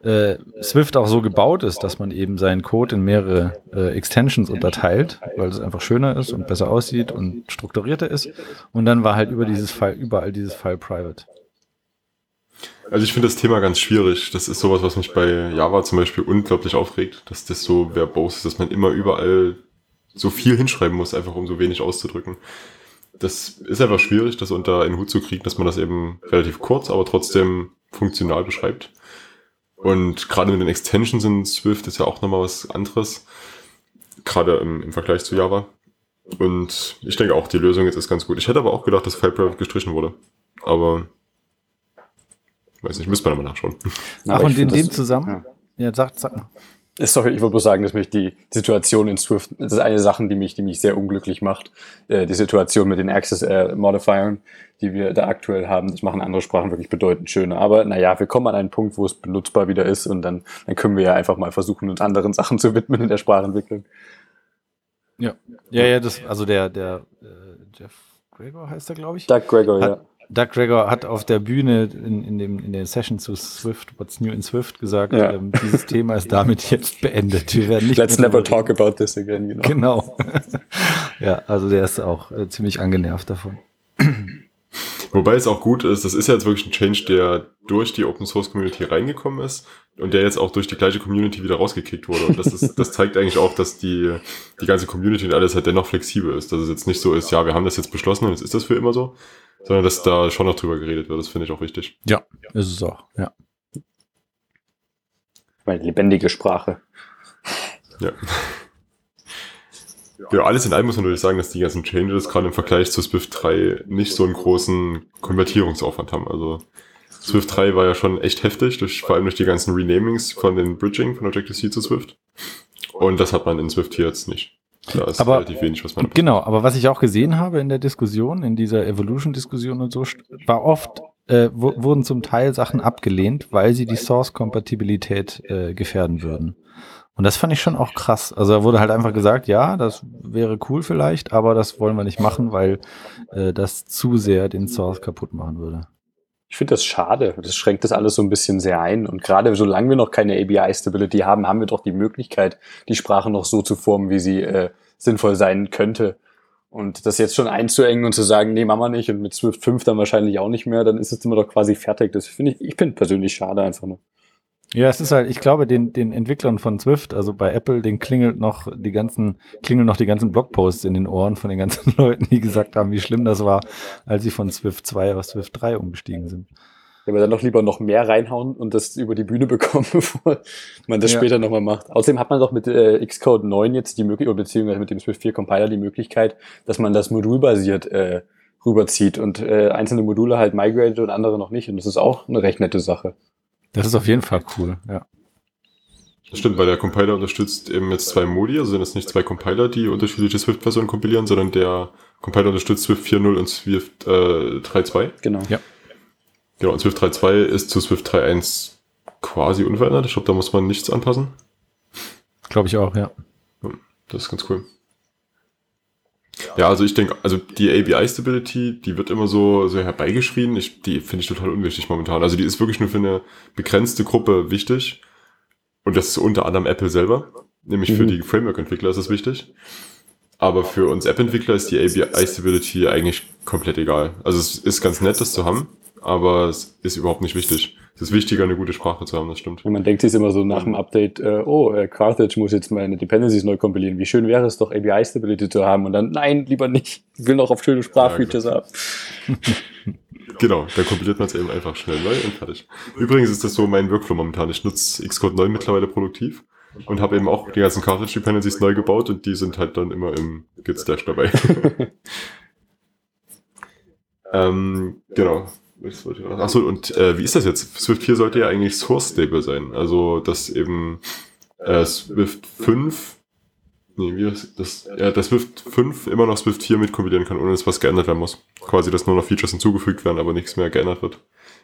äh, Swift auch so gebaut ist, dass man eben seinen Code in mehrere äh, Extensions unterteilt, weil es einfach schöner ist und besser aussieht und strukturierter ist. Und dann war halt über dieses File, überall dieses File Private. Also ich finde das Thema ganz schwierig. Das ist sowas, was mich bei Java zum Beispiel unglaublich aufregt, dass das so verbose ist, dass man immer überall so viel hinschreiben muss, einfach um so wenig auszudrücken. Das ist einfach schwierig, das unter einen Hut zu kriegen, dass man das eben relativ kurz, aber trotzdem funktional beschreibt. Und gerade mit den Extensions in Swift ist ja auch nochmal was anderes, gerade im, im Vergleich zu Java. Und ich denke auch, die Lösung jetzt ist ganz gut. Ich hätte aber auch gedacht, dass File Private gestrichen wurde. Aber weiß nicht, müsste man aber nachschauen. Ach, und in dem zusammen? Ja, sag, sag mal. Sorry, ich wollte bloß sagen, dass mich die Situation in Swift, das ist eine Sache, die mich, die mich sehr unglücklich macht. Äh, die Situation mit den Access äh, Modifiern, die wir da aktuell haben, das machen andere Sprachen wirklich bedeutend schöner. Aber naja, wir kommen an einen Punkt, wo es benutzbar wieder ist und dann, dann können wir ja einfach mal versuchen, uns anderen Sachen zu widmen in der Sprachentwicklung. Ja, ja, ja das, also der, der äh, Jeff Gregor heißt er, glaube ich. Doug Gregor, Hat- ja. Doug Gregor hat auf der Bühne in, in, dem, in der Session zu Swift, What's New in Swift, gesagt, Ja. ähm, dieses Thema ist damit jetzt beendet. Wir werden nicht Let's mehr never darüber talk about this again, genau. reden. Genau. ja, also der ist auch äh, ziemlich angenervt davon. Wobei es auch gut ist, das ist ja jetzt wirklich ein Change, der durch die Open Source Community reingekommen ist und der jetzt auch durch die gleiche Community wieder rausgekickt wurde. Und das, ist, das zeigt eigentlich auch, dass die, die ganze Community und alles halt dennoch flexibel ist. Dass es jetzt nicht so ist, ja, wir haben das jetzt beschlossen und jetzt ist das für immer so, sondern dass da schon noch drüber geredet wird. Das finde ich auch wichtig. Ja, ist es auch. Ja. Meine lebendige Sprache. Ja. Ja, alles in allem muss man natürlich sagen, dass die ganzen Changes gerade im Vergleich zu Swift 3 nicht so einen großen Konvertierungsaufwand haben. Also Swift 3 war ja schon echt heftig, durch, vor allem durch die ganzen Renamings von den Bridging von Objective-C zu Swift. Und das hat man in Swift 4 jetzt nicht. Da ist Aber- relativ wenig, was man Genau, aber was ich auch gesehen habe in der Diskussion, in dieser Evolution-Diskussion und so, war oft, äh, wurden zum Teil Sachen abgelehnt, weil sie die Source-Kompatibilität äh, gefährden würden. Und das fand ich schon auch krass. Also da wurde halt einfach gesagt, ja, das wäre cool vielleicht, aber das wollen wir nicht machen, weil äh, das zu sehr den Source kaputt machen würde. Ich finde das schade. Das schränkt das alles so ein bisschen sehr ein. Und gerade solange wir noch keine ABI-Stability haben, haben wir doch die Möglichkeit, die Sprache noch so zu formen, wie sie äh, sinnvoll sein könnte. Und das jetzt schon einzuengen und zu sagen, nee, machen wir nicht und mit Swift 5 dann wahrscheinlich auch nicht mehr, dann ist es immer doch quasi fertig. Das finde ich, ich finde persönlich schade einfach nur. Ja, es ist halt, ich glaube, den, den Entwicklern von Swift, also bei Apple, den klingelt noch die ganzen, klingeln noch die ganzen Blogposts in den Ohren von den ganzen Leuten, die gesagt haben, wie schlimm das war, als sie von Swift 2 auf Swift 3 umgestiegen sind. Ja, aber dann noch lieber noch mehr reinhauen und das über die Bühne bekommen, bevor man das ja. später nochmal macht. Außerdem hat man doch mit äh, Xcode 9 jetzt die Möglichkeit, beziehungsweise mit dem Swift 4 Compiler die Möglichkeit, dass man das modulbasiert äh, rüberzieht und äh, einzelne Module halt migrated und andere noch nicht. Und das ist auch eine recht nette Sache. Das ist auf jeden Fall cool, ja. Das stimmt, weil der Compiler unterstützt eben jetzt zwei Modi, also sind es nicht zwei Compiler, die unterschiedliche Swift-Versionen kompilieren, sondern der Compiler unterstützt Swift 4.0 und Swift äh, 3.2. Genau. Ja. Genau, und Swift 3.2 ist zu Swift 3.1 quasi unverändert. Ich glaube, da muss man nichts anpassen. Glaube ich auch, ja. Das ist ganz cool. Ja, also ich denke, also die ABI-Stability, die wird immer so, so herbeigeschrien. Ich, die finde ich total unwichtig momentan. Also die ist wirklich nur für eine begrenzte Gruppe wichtig. Und das ist unter anderem Apple selber. Nämlich mhm. für die Framework-Entwickler ist das wichtig. Aber für uns App-Entwickler ist die ABI-Stability eigentlich komplett egal. Also es ist ganz nett, das zu haben aber es ist überhaupt nicht wichtig. Es ist wichtiger, eine gute Sprache zu haben, das stimmt. Und man denkt sich immer so nach dem Update, äh, oh, äh, Carthage muss jetzt meine Dependencies neu kompilieren. Wie schön wäre es doch, ABI-Stability zu haben. Und dann, nein, lieber nicht. Ich will noch auf schöne Sprachfeatures ja, haben. genau, dann kompiliert man es eben einfach schnell neu und fertig. Übrigens ist das so mein Workflow momentan. Ich nutze Xcode 9 mittlerweile produktiv und habe eben auch die ganzen Carthage Dependencies neu gebaut und die sind halt dann immer im Git Stash dabei. ähm, genau. Achso, und äh, wie ist das jetzt? Swift 4 sollte ja eigentlich Source Stable sein. Also, dass eben äh, Swift 5, nee, wie ist das? Ja, dass Swift 5 immer noch Swift 4 mitkompilieren kann, ohne dass was geändert werden muss. Quasi, dass nur noch Features hinzugefügt werden, aber nichts mehr geändert wird.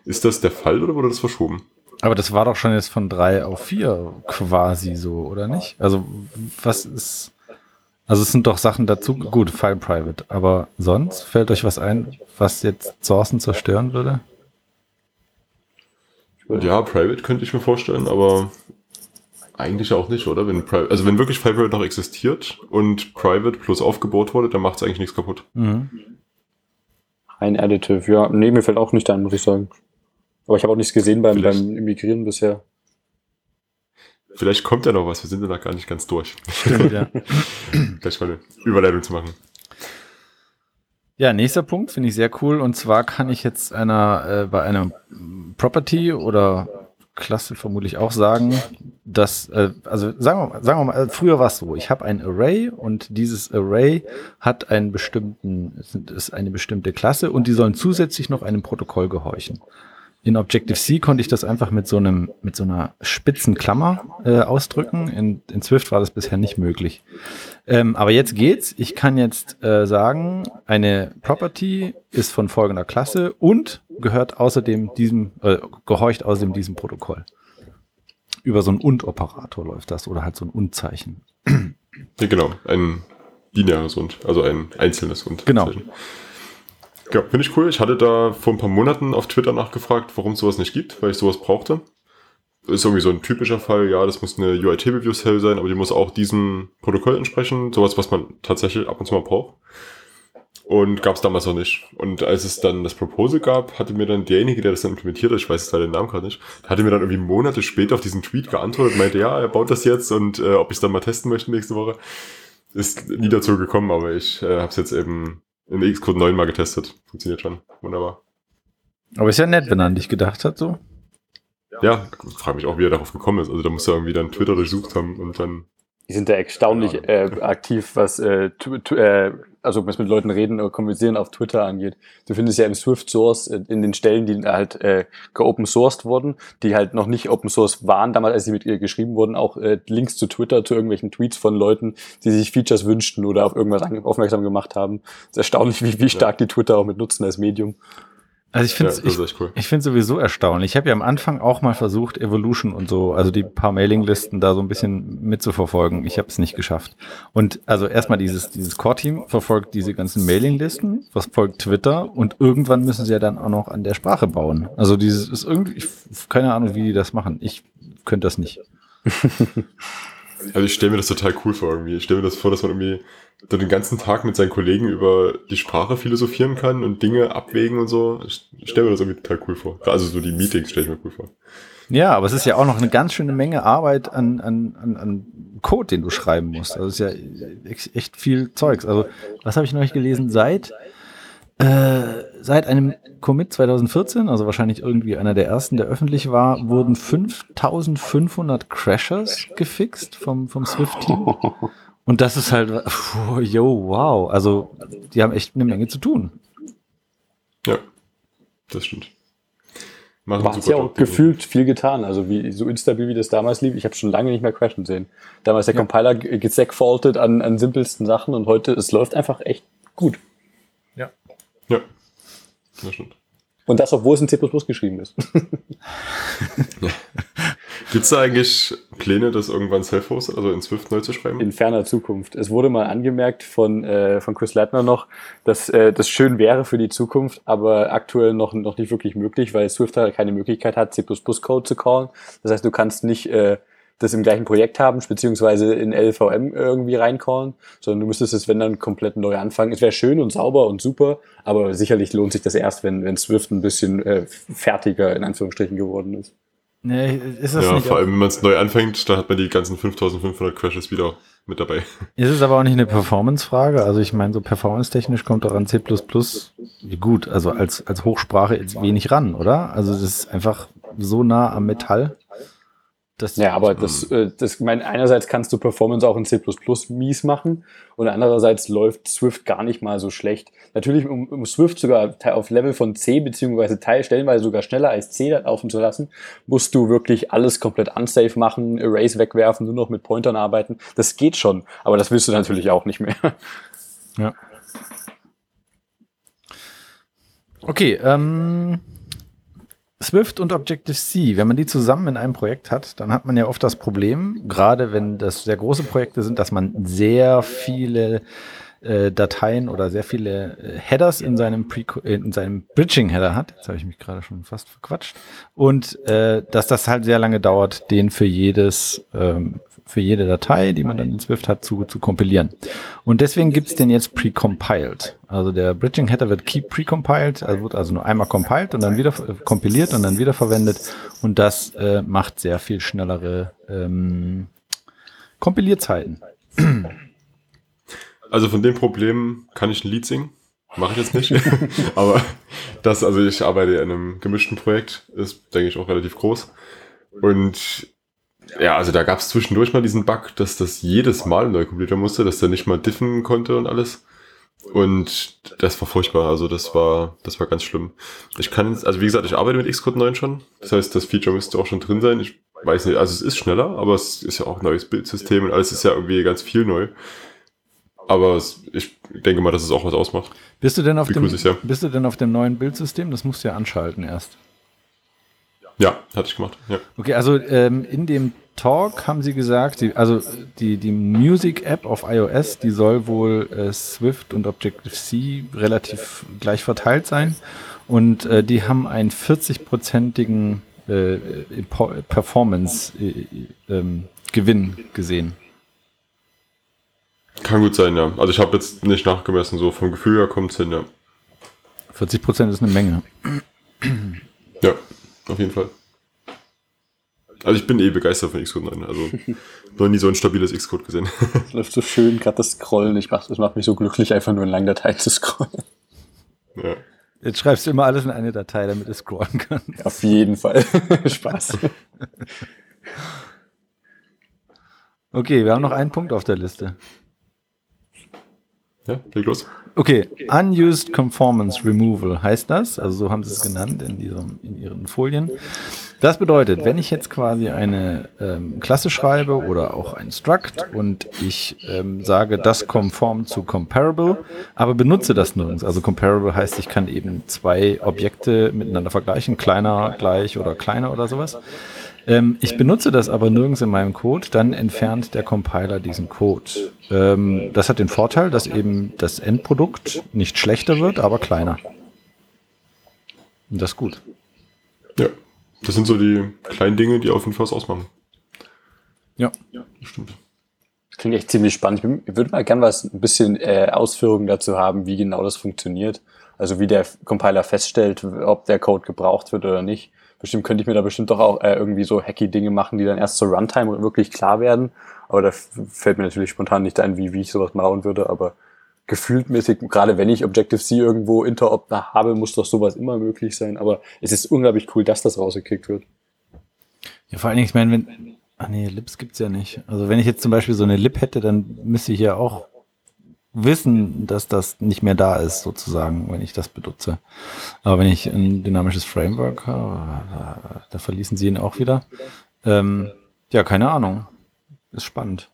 Ist das der Fall oder wurde das verschoben? Aber das war doch schon jetzt von 3 auf 4 quasi so, oder nicht? Also, was ist. Also es sind doch Sachen dazu, gut, File Private, aber sonst fällt euch was ein, was jetzt Sourcen zerstören würde? Ja, Private könnte ich mir vorstellen, aber eigentlich auch nicht, oder? Wenn Pri also wenn wirklich File Private noch existiert und Private plus aufgebaut wurde, dann macht es eigentlich nichts kaputt. Mhm. Ein Additive, ja. Nee, mir fällt auch nicht ein, muss ich sagen. Aber ich habe auch nichts gesehen beim, beim Immigrieren bisher. Vielleicht kommt ja noch was, wir sind ja noch gar nicht ganz durch. Stimmt, ja. Gleich mal eine Überleitung zu machen. Ja, nächster Punkt finde ich sehr cool. Und zwar kann ich jetzt einer äh, bei einer Property oder Klasse vermutlich auch sagen, dass, äh, also sagen wir, mal, sagen wir mal, früher war es so, ich habe ein Array und dieses Array hat einen bestimmten, ist eine bestimmte Klasse und die sollen zusätzlich noch einem Protokoll gehorchen. In Objective-C konnte ich das einfach mit so einem, mit so einer spitzen Klammer äh, ausdrücken. In, in Swift war das bisher nicht möglich. Ähm, aber jetzt geht's. Ich kann jetzt äh, sagen, eine Property ist von folgender Klasse und gehört außerdem diesem, äh, gehorcht außerdem diesem Protokoll. Über so einen Und-Operator läuft das oder halt so ein Und-Zeichen. Ja, genau, ein binäres Und, also ein einzelnes Und. Genau. Finde ich cool. Ich hatte da vor ein paar Monaten auf Twitter nachgefragt, warum es sowas nicht gibt, weil ich sowas brauchte. Ist irgendwie so ein typischer Fall, ja, das muss eine UIT-Review-Cell sein, aber die muss auch diesem Protokoll entsprechen. Sowas, was man tatsächlich ab und zu mal braucht. Und gab es damals noch nicht. Und als es dann das Proposal gab, hatte mir dann derjenige, der das dann implementiert hat, ich weiß jetzt leider den Namen gerade nicht, hatte mir dann irgendwie Monate später auf diesen Tweet geantwortet meinte, ja, er baut das jetzt und äh, ob ich es dann mal testen möchte nächste Woche. Ist nie dazu gekommen, aber ich äh, habe es jetzt eben in Xcode 9 mal getestet. Funktioniert schon. Wunderbar. Aber ist ja nett, wenn er an dich gedacht hat, so. Ja, frage mich auch, wie er darauf gekommen ist. Also da muss er irgendwie dann Twitter durchsucht haben und dann. Die sind da erstaunlich äh, aktiv, was äh, äh, also was mit Leuten reden oder kommunizieren auf Twitter angeht. Du findest ja im Swift Source äh, in den Stellen, die halt äh, geopen sourced wurden, die halt noch nicht Open Source waren, damals als sie mit ihr geschrieben wurden, auch äh, Links zu Twitter, zu irgendwelchen Tweets von Leuten, die sich Features wünschten oder auf irgendwas aufmerksam gemacht haben. Es ist erstaunlich, wie, wie stark die Twitter auch mit nutzen als Medium. Also ich finde ja, ich, cool. ich finde sowieso erstaunlich. Ich habe ja am Anfang auch mal versucht, Evolution und so, also die paar Mailinglisten da so ein bisschen mitzuverfolgen. Ich habe es nicht geschafft. Und also erstmal dieses dieses Core-Team verfolgt diese ganzen Mailinglisten, was folgt Twitter und irgendwann müssen sie ja dann auch noch an der Sprache bauen. Also dieses ist irgendwie, ich, keine Ahnung, wie die das machen. Ich könnte das nicht. Also ich stelle mir das total cool vor irgendwie. Ich stelle mir das vor, dass man irgendwie dann den ganzen Tag mit seinen Kollegen über die Sprache philosophieren kann und Dinge abwägen und so. Ich stelle mir das irgendwie total cool vor. Also so die Meetings stelle ich mir cool vor. Ja, aber es ist ja auch noch eine ganz schöne Menge Arbeit an, an, an, an Code, den du schreiben musst. Also es ist ja echt viel Zeugs. Also was habe ich nicht gelesen? Seit äh, seit einem Commit 2014, also wahrscheinlich irgendwie einer der ersten, der öffentlich war, wurden 5500 Crashers gefixt vom, vom Swift-Team. Und das ist halt, oh, yo, wow. Also, die haben echt eine Menge zu tun. Ja, das stimmt. Machen Man hat ja auch gefühlt viel getan. Also wie so instabil wie das damals lief, ich habe schon lange nicht mehr crashen sehen. Damals der ja. Compiler gesackfaultet an, an simpelsten Sachen und heute, es läuft einfach echt gut. Ja. Ja. Das stimmt. Und das, obwohl es in C geschrieben ist. Gibt es da eigentlich Pläne, das irgendwann self-hosted, also in Swift neu zu schreiben? In ferner Zukunft. Es wurde mal angemerkt von, äh, von Chris Leitner noch, dass äh, das schön wäre für die Zukunft, aber aktuell noch, noch nicht wirklich möglich, weil Swift halt keine Möglichkeit hat, C++-Code zu callen. Das heißt, du kannst nicht äh, das im gleichen Projekt haben, beziehungsweise in LVM irgendwie reincallen, sondern du müsstest es, wenn dann, komplett neu anfangen. Es wäre schön und sauber und super, aber sicherlich lohnt sich das erst, wenn, wenn Swift ein bisschen äh, fertiger in Anführungsstrichen geworden ist. Nee, ist das ja, nicht vor allem, wenn man es neu anfängt, dann hat man die ganzen 5500 Crashes wieder mit dabei. Ist es aber auch nicht eine Performance-Frage? Also ich meine, so performance-technisch kommt daran C++ gut, also als, als Hochsprache jetzt wenig ran, oder? Also das ist einfach so nah am Metall. Das ja, aber das, äh, das, mein, einerseits kannst du Performance auch in C++ mies machen und andererseits läuft Swift gar nicht mal so schlecht. Natürlich, um, um Swift sogar auf Level von C beziehungsweise Teil stellenweise sogar schneller als C laufen zu lassen, musst du wirklich alles komplett unsafe machen, Erase wegwerfen, nur noch mit Pointern arbeiten. Das geht schon, aber das willst du natürlich auch nicht mehr. Ja. Okay, ähm, Swift und Objective-C, wenn man die zusammen in einem Projekt hat, dann hat man ja oft das Problem, gerade wenn das sehr große Projekte sind, dass man sehr viele äh, Dateien oder sehr viele äh, Headers in seinem, Pre in seinem Bridging-Header hat. Jetzt habe ich mich gerade schon fast verquatscht. Und äh, dass das halt sehr lange dauert, den für jedes ähm, für jede Datei, die man dann in Swift hat, zu, zu kompilieren. Und deswegen gibt's den jetzt precompiled. Also der Bridging Header wird keep precompiled, also wird also nur einmal compiled und dann wieder äh, kompiliert und dann wieder verwendet. Und das äh, macht sehr viel schnellere ähm, Kompilierzeiten. Also von dem Problem kann ich ein Lied singen. Mache ich jetzt nicht. Aber das, also ich arbeite in einem gemischten Projekt, ist, denke ich, auch relativ groß. Und ja, also da gab es zwischendurch mal diesen Bug, dass das jedes Mal neu kompilieren musste, dass der nicht mal diffen konnte und alles. Und das war furchtbar, also das war, das war ganz schlimm. Ich kann, also wie gesagt, ich arbeite mit Xcode 9 schon. Das heißt, das Feature müsste auch schon drin sein. Ich weiß nicht, also es ist schneller, aber es ist ja auch ein neues Bildsystem und alles ist ja irgendwie ganz viel neu. Aber es, ich denke mal, dass es auch was ausmacht. Bist du denn auf, dem, ja. bist du denn auf dem neuen Bildsystem? Das musst du ja anschalten erst. Ja, hatte ich gemacht. Ja. Okay, also ähm, in dem Talk haben sie gesagt, die, also die, die Music-App auf iOS, die soll wohl äh, Swift und Objective-C relativ gleich verteilt sein. Und äh, die haben einen 40-prozentigen äh, Performance-Gewinn äh, ähm, gesehen. Kann gut sein, ja. Also ich habe jetzt nicht nachgemessen, so vom Gefühl her kommt es hin, ja. 40 Prozent ist eine Menge. Ja, auf jeden Fall. Also ich bin eh begeistert von Xcode 9. Also noch nie so ein stabiles Xcode gesehen. Das läuft so schön, gerade das Scrollen. Ich mach, das macht mich so glücklich, einfach nur in langen Dateien zu scrollen. Ja. Jetzt schreibst du immer alles in eine Datei, damit es scrollen kann. Auf jeden Fall. Spaß. Okay, wir haben noch einen Punkt auf der Liste. Ja, leg los. Okay, Unused Conformance Removal heißt das, also so haben sie es genannt in, diesem, in ihren Folien. Das bedeutet, wenn ich jetzt quasi eine ähm, Klasse schreibe oder auch ein Struct und ich ähm, sage, das konform zu Comparable, aber benutze das nirgends. Also Comparable heißt, ich kann eben zwei Objekte miteinander vergleichen, kleiner, gleich oder kleiner oder sowas. Ähm, ich benutze das aber nirgends in meinem Code, dann entfernt der Compiler diesen Code. Ähm, das hat den Vorteil, dass eben das Endprodukt nicht schlechter wird, aber kleiner. Und das ist gut. Ja, das sind so die kleinen Dinge, die auf jeden Fall was ausmachen. Ja, ja stimmt. klingt echt ziemlich spannend. Ich, bin, ich würde mal gern was ein bisschen äh, Ausführungen dazu haben, wie genau das funktioniert. Also wie der Compiler feststellt, ob der Code gebraucht wird oder nicht. Bestimmt könnte ich mir da bestimmt doch auch äh, irgendwie so hacky Dinge machen, die dann erst zur Runtime wirklich klar werden. Aber da fällt mir natürlich spontan nicht ein, wie, wie ich sowas bauen würde. Aber gefühltmäßig, gerade wenn ich Objective-C irgendwo interop habe, muss doch sowas immer möglich sein. Aber es ist unglaublich cool, dass das rausgekickt wird. Ja, vor allen Dingen, ich meine, wenn, ach nee, Lips gibt's ja nicht. Also wenn ich jetzt zum Beispiel so eine Lib hätte, dann müsste ich ja auch wissen, dass das nicht mehr da ist, sozusagen, wenn ich das benutze. Aber wenn ich ein dynamisches Framework habe, da verließen sie ihn auch wieder. Ähm, ja, keine Ahnung. Ist spannend.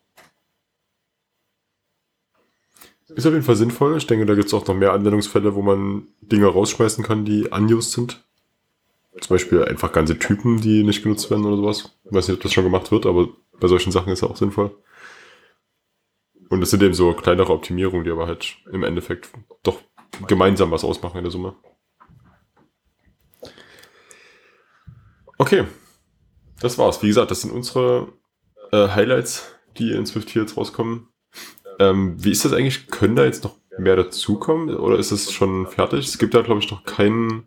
Ist auf jeden Fall sinnvoll. Ich denke, da gibt es auch noch mehr Anwendungsfälle, wo man Dinge rausschmeißen kann, die unused sind. Zum Beispiel einfach ganze Typen, die nicht genutzt werden oder sowas. Ich weiß nicht, ob das schon gemacht wird, aber bei solchen Sachen ist es auch sinnvoll. Und es sind eben so kleinere Optimierungen, die aber halt im Endeffekt doch gemeinsam was ausmachen in der Summe. Okay, das war's. Wie gesagt, das sind unsere äh, Highlights, die in Swift 4 jetzt rauskommen. Ähm, wie ist das eigentlich? Können da jetzt noch mehr dazukommen oder ist es schon fertig? Es gibt da, glaube ich, noch keinen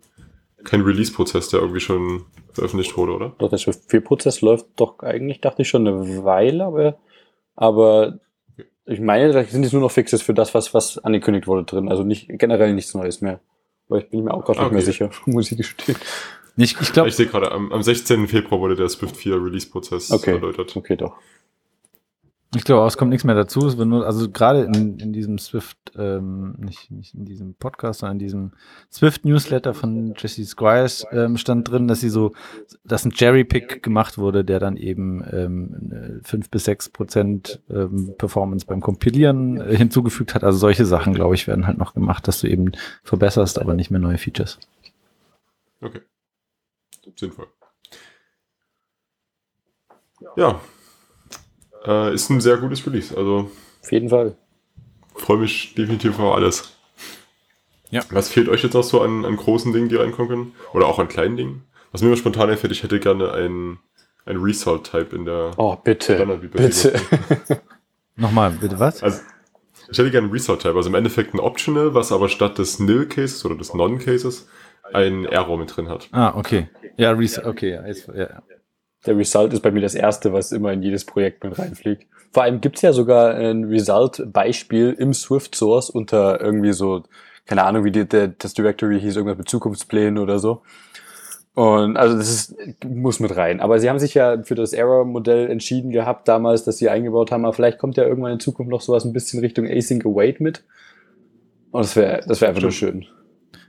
kein Release-Prozess, der irgendwie schon veröffentlicht wurde, oder? Doch, der Swift 4-Prozess läuft doch eigentlich, dachte ich, schon eine Weile, aber, aber ich meine, da sind jetzt nur noch Fixes für das, was, was angekündigt wurde drin. Also nicht generell nichts Neues mehr. Aber ich bin mir auch gerade okay. nicht mehr sicher, muss ich gestehen. Ich, ich, glaub, ich sehe gerade, am, am 16. Februar wurde der Swift 4 Release-Prozess okay. erläutert. Okay, doch. Ich glaube, es kommt nichts mehr dazu. Es wird nur, also gerade in, in diesem Swift, ähm, nicht, nicht in diesem Podcast, sondern in diesem Swift-Newsletter von Jesse Squires ähm, stand drin, dass sie so, dass ein Cherry-Pick gemacht wurde, der dann eben ähm, 5 bis 6 Prozent ähm, Performance beim Kompilieren äh, hinzugefügt hat. Also solche Sachen, glaube ich, werden halt noch gemacht, dass du eben verbesserst, aber nicht mehr neue Features. Okay. Sinnvoll. Ja, äh, ist ein sehr gutes Release. Also auf jeden Fall. Freue mich definitiv auf alles. Ja. Was fehlt euch jetzt noch so an, an großen Dingen, die reinkommen können? Oder auch an kleinen Dingen? Was mir spontan einfällt, ich hätte gerne ein, ein Result-Type in der Oh, bitte. Bitte. Nochmal, bitte was? Also, ich hätte gerne ein Result-Type, also im Endeffekt ein Optional, was aber statt des Nil-Cases oder des Non-Cases ein Error mit drin hat. Ah, okay. Ja, Result, okay. Ja, jetzt, ja der Result ist bei mir das erste, was immer in jedes Projekt mit reinfliegt. Vor allem gibt's ja sogar ein Result-Beispiel im Swift Source unter irgendwie so, keine Ahnung, wie die, der, das Directory hieß, irgendwas mit Zukunftsplänen oder so. Und also das ist, muss mit rein. Aber sie haben sich ja für das Error-Modell entschieden gehabt damals, dass sie eingebaut haben, aber vielleicht kommt ja irgendwann in Zukunft noch sowas ein bisschen Richtung Async Await mit. Und das wäre das wäre einfach nur schön.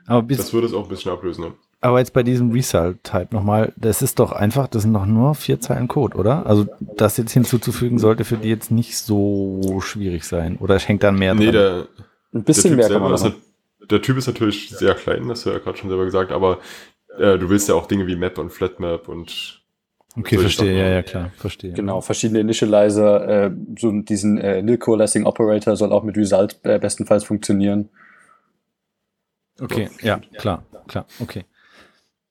Aber bis das würde es auch ein bisschen ablösen. Ne? Aber jetzt bei diesem Result-Type nochmal, das ist doch einfach, das sind doch nur vier Zeilen Code, oder? Also das jetzt hinzuzufügen sollte für die jetzt nicht so schwierig sein. Oder hängt dann mehr nee, dran? Der, Ein bisschen mehr kann man machen. Der Typ ist natürlich sehr klein, das hast du ja gerade schon selber gesagt, aber äh, du willst ja auch Dinge wie Map und Flatmap und Okay, verstehe, ja, ja, klar, verstehe. Genau, verschiedene Initializer, äh, so diesen äh, Nil Coalescing Operator soll auch mit Result äh, bestenfalls funktionieren. Okay, ja, klar, klar, okay.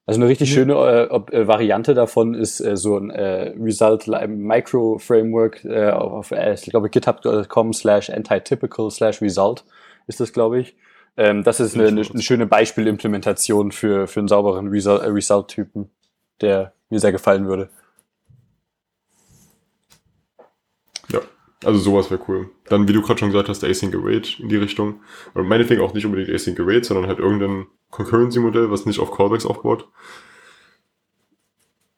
Also eine richtig schöne äh, äh, Variante davon ist äh, so ein äh, Result Micro Framework äh, auf, äh, ich glaube github.com slash antitypical slash result ist das, glaube ich. Ähm, das ist eine, eine, eine schöne Beispielimplementation für, für einen sauberen Result-Typen, der mir sehr gefallen würde. Ja, also sowas wäre cool. Dann, wie du gerade schon gesagt hast, Async Await in die Richtung. Und meinetwegen auch nicht unbedingt Async Await, sondern halt irgendein Concurrency-Modell, was nicht auf Callbacks aufbaut.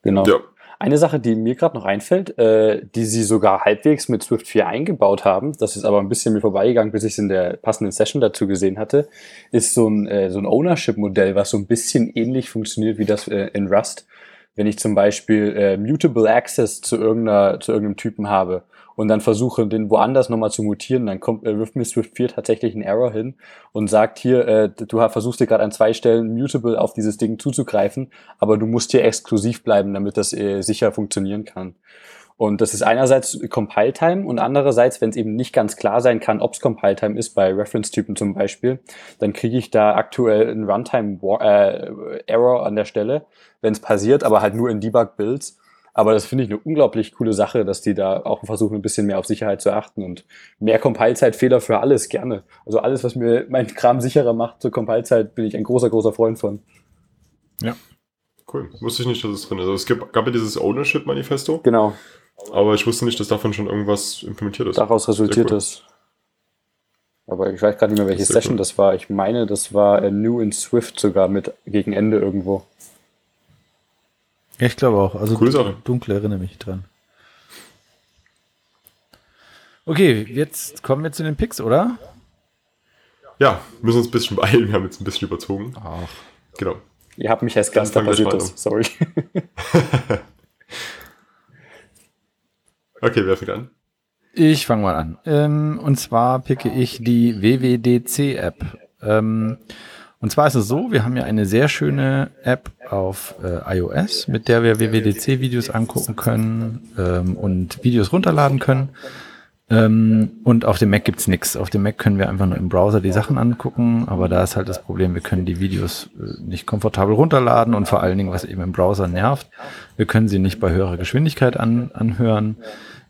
Genau. Ja. Eine Sache, die mir gerade noch einfällt, äh, die sie sogar halbwegs mit Swift 4 eingebaut haben, das ist aber ein bisschen mir vorbeigegangen, bis ich es in der passenden Session dazu gesehen hatte, ist so ein, äh, so ein Ownership-Modell, was so ein bisschen ähnlich funktioniert wie das äh, in Rust. Wenn ich zum Beispiel äh, Mutable Access zu, irgendeiner, zu irgendeinem Typen habe und dann versuche, den woanders nochmal zu mutieren, dann kommt, äh, mir Swift 4 tatsächlich einen Error hin und sagt hier, äh, du versuchst dir gerade an zwei Stellen mutable auf dieses Ding zuzugreifen, aber du musst hier exklusiv bleiben, damit das äh, sicher funktionieren kann. Und das ist einerseits Compile-Time und andererseits, wenn es eben nicht ganz klar sein kann, ob es Compile-Time ist, bei Reference-Typen zum Beispiel, dann kriege ich da aktuell einen Runtime-Error äh, an der Stelle, wenn es passiert, aber halt nur in Debug-Builds. Aber das finde ich eine unglaublich coole Sache, dass die da auch versuchen, ein bisschen mehr auf Sicherheit zu achten und mehr Compile-Zeit-Fehler für alles gerne. Also alles, was mir meinen Kram sicherer macht zur Compile-Zeit, bin ich ein großer, großer Freund von. Ja. Cool. Wusste ich nicht, dass es drin ist. Also es gab, gab ja dieses Ownership-Manifesto. Genau. Aber ich wusste nicht, dass davon schon irgendwas implementiert ist. Daraus resultiert cool. es. Aber ich weiß gerade nicht mehr, welche Session cool. das war. Ich meine, das war äh, New in Swift sogar mit gegen Ende irgendwo. Ja, ich glaube auch. Also Sache. dunkel erinnere mich dran. Okay, jetzt kommen wir zu den Picks, oder? Ja, müssen uns ein bisschen beeilen. Wir haben jetzt ein bisschen überzogen. Ach. Genau. Ihr habt mich erst ganz, da passiert das. Sorry. Okay, wer fängt an? Ich fange mal an. Ähm, und zwar picke ich die WWDC-App. Und zwar ist es so, wir haben ja eine sehr schöne App auf äh, iOS, mit der wir WWDC-Videos angucken können ähm, und Videos runterladen können. Ähm, und auf dem Mac gibt's nix. Auf dem Mac können wir einfach nur im Browser die Sachen angucken, aber da ist halt das Problem, wir können die Videos äh, nicht komfortabel runterladen und vor allen Dingen, was eben im Browser nervt, wir können sie nicht bei höherer Geschwindigkeit an, anhören.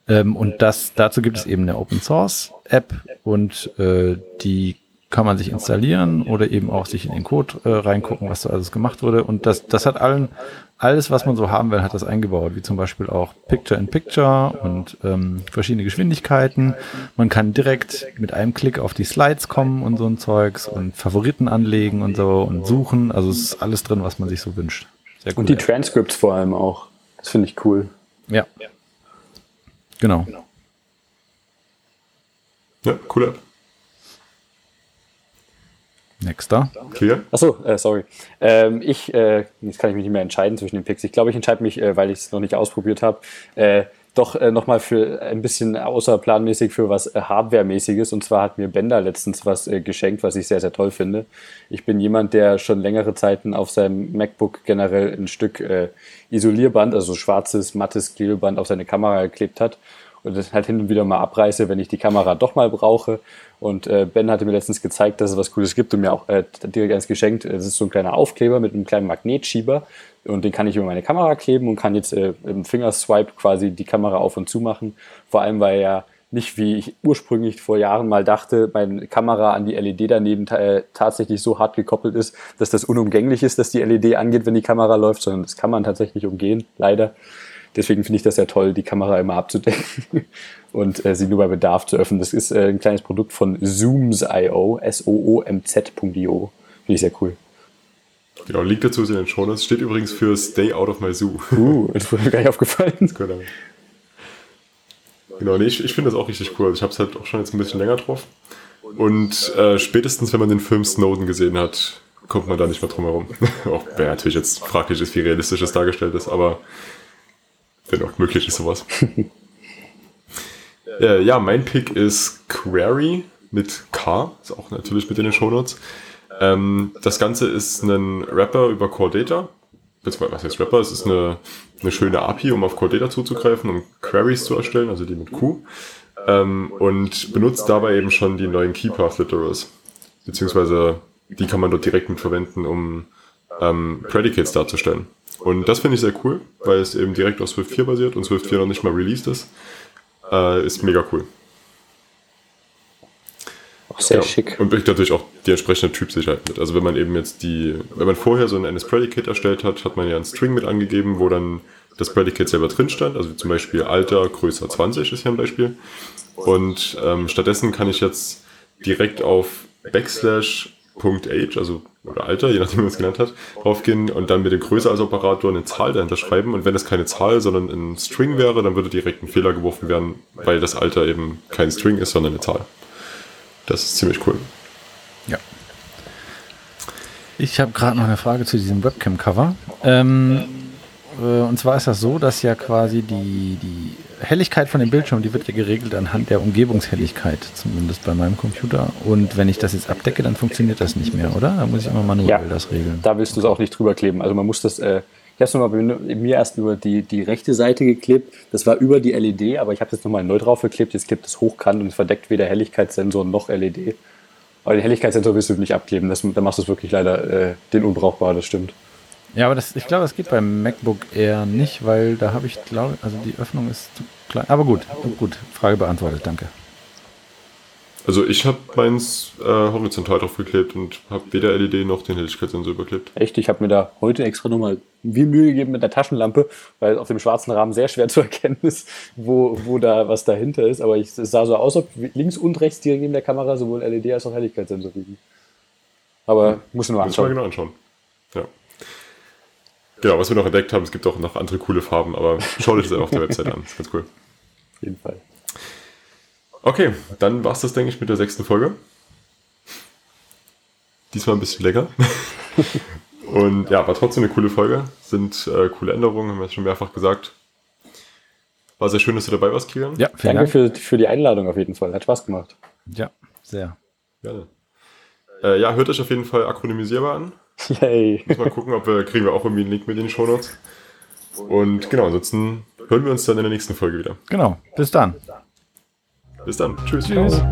Ähm, und das, dazu gibt es eben eine Open Source App und äh, die kann man sich installieren oder eben auch sich in den Code äh, reingucken, was so alles gemacht wurde. Und das, das hat allen, alles, was man so haben will, hat das eingebaut, wie zum Beispiel auch Picture-in-Picture und ähm, verschiedene Geschwindigkeiten. Man kann direkt mit einem Klick auf die Slides kommen und so ein Zeugs und Favoriten anlegen und so und suchen. Also es ist alles drin, was man sich so wünscht. Sehr cool. Und die Transcripts vor allem auch. Das finde ich cool. ja. Genau. Ja, coole App. Nächster. Clear? Achso, äh, sorry. Ähm, ich, äh, jetzt kann ich mich nicht mehr entscheiden zwischen den Picks. Ich glaube, ich entscheide mich, äh, weil ich es noch nicht ausprobiert habe, äh, doch äh, nochmal für ein bisschen außerplanmäßig für was äh, Hardware-mäßiges. Und zwar hat mir Bender letztens was äh, geschenkt, was ich sehr, sehr toll finde. Ich bin jemand, der schon längere Zeiten auf seinem MacBook generell ein Stück äh, Isolierband, also schwarzes, mattes Klebeband auf seine Kamera geklebt hat. Und das halt hin und wieder mal abreiße, wenn ich die Kamera doch mal brauche. Und äh, Ben hatte mir letztens gezeigt, dass es was Cooles gibt und mir auch äh, direkt eins geschenkt. Das ist so ein kleiner Aufkleber mit einem kleinen Magnetschieber. Und den kann ich über meine Kamera kleben und kann jetzt äh, im Fingerswipe quasi die Kamera auf und zu machen. Vor allem, weil ja nicht, wie ich ursprünglich vor Jahren mal dachte, meine Kamera an die LED daneben äh, tatsächlich so hart gekoppelt ist, dass das unumgänglich ist, dass die LED angeht, wenn die Kamera läuft, sondern das kann man tatsächlich umgehen, leider. Deswegen finde ich das sehr toll, die Kamera immer abzudecken und äh, sie nur bei Bedarf zu öffnen. Das ist äh, ein kleines Produkt von Zooms.io, S-O-O-M-Z.io. Finde ich sehr cool. Genau, Link dazu ist in den Shownotes. Steht übrigens für Stay Out of My Zoo. Uh, das wurde mir gar nicht aufgefallen. Genau, Genau, nee, ich, ich finde das auch richtig cool. Also ich habe es halt auch schon jetzt ein bisschen länger drauf. Und äh, spätestens, wenn man den Film Snowden gesehen hat, kommt man da nicht mehr drum herum. auch wer natürlich jetzt fraglich ist, wie realistisch es dargestellt ist, aber wenn auch möglich ist sowas. äh, ja, mein Pick ist Query mit K, ist auch natürlich mit in den Shownotes. Ähm, das Ganze ist ein Rapper über Core Data. Was heißt Rapper? Es ist eine, eine schöne API, um auf Core Data zuzugreifen, um Queries zu erstellen, also die mit Q. Ähm, und benutzt dabei eben schon die neuen Keypath Literals. Beziehungsweise die kann man dort direkt mit verwenden, um ähm, Predicates darzustellen. Und das finde ich sehr cool, weil es eben direkt auf Swift 4 basiert und Swift 4 noch nicht mal released ist. Äh, ist mega cool. Auch sehr Ja, schick. Und bringt natürlich auch die entsprechende Typsicherheit mit. Also wenn man eben jetzt die, wenn man vorher so ein NS-Predicate erstellt hat, hat man ja einen String mit angegeben, wo dann das Predicate selber drin stand. Also zum Beispiel Alter größer 20 ist ja ein Beispiel. Und ähm, stattdessen kann ich jetzt direkt auf Backslash .age, also oder Alter, je nachdem wie man es genannt hat, draufgehen und dann mit dem Größer als Operator eine Zahl dahinter schreiben. Und wenn das keine Zahl, sondern ein String wäre, dann würde direkt ein Fehler geworfen werden, weil das Alter eben kein String ist, sondern eine Zahl. Das ist ziemlich cool. Ja. Ich habe gerade noch eine Frage zu diesem Webcam-Cover. Ähm, äh, und zwar ist das so, dass ja quasi die, die Helligkeit von dem Bildschirm, die wird ja geregelt anhand der Umgebungshelligkeit, zumindest bei meinem Computer. Und wenn ich das jetzt abdecke, dann funktioniert das nicht mehr, oder? Da muss ich immer manuell Ja. das regeln. Da willst du es auch nicht drüber kleben. Also man muss das, äh, ich habe es nochmal bei mir erst nur die, die rechte Seite geklebt. Das war über die LED, aber ich habe es jetzt nochmal neu drauf geklebt. Jetzt klebt es hochkant und es verdeckt weder Helligkeitssensor noch LED. Aber den Helligkeitssensor willst du nicht abkleben. Das, da machst du es wirklich leider äh, den unbrauchbar, das stimmt. Ja, aber das, ich glaube, das geht beim MacBook eher nicht, weil da habe ich, glaube also die Öffnung ist zu klein. Aber gut, gut, Frage beantwortet, danke. Also ich habe meins äh, horizontal draufgeklebt und habe weder LED noch den Helligkeitssensor überklebt. Echt, ich habe mir da heute extra nochmal viel Mühe gegeben mit der Taschenlampe, weil auf dem schwarzen Rahmen sehr schwer zu erkennen ist, wo, wo da was dahinter ist. Aber ich, es sah so aus, ob links und rechts direkt neben der Kamera sowohl LED als auch Helligkeitssensor liegen. Aber ja, muss nur anschauen. Muss mal genau anschauen. Ja. Genau, was wir noch entdeckt haben, es gibt auch noch andere coole Farben, aber schaut euch das auf der Website an. Das ist ganz cool. Auf jeden Fall. Okay, dann war es das, denke ich, mit der sechsten Folge. Diesmal ein bisschen länger. Und ja, war trotzdem eine coole Folge. Sind äh, coole Änderungen, haben wir schon mehrfach gesagt. War sehr schön, dass du dabei warst, Kilian. Ja, vielen Danke Dank. Für, für die Einladung auf jeden Fall. Hat Spaß gemacht. Ja, sehr. Gerne. Äh, ja, hört euch auf jeden Fall akronymisierbar an. Yay. Muss mal gucken, ob wir, kriegen wir auch irgendwie einen Link mit in den Shownotes. Und genau, ansonsten hören wir uns dann in der nächsten Folge wieder. Genau. Bis dann. Bis dann. Tschüss. Tschüss.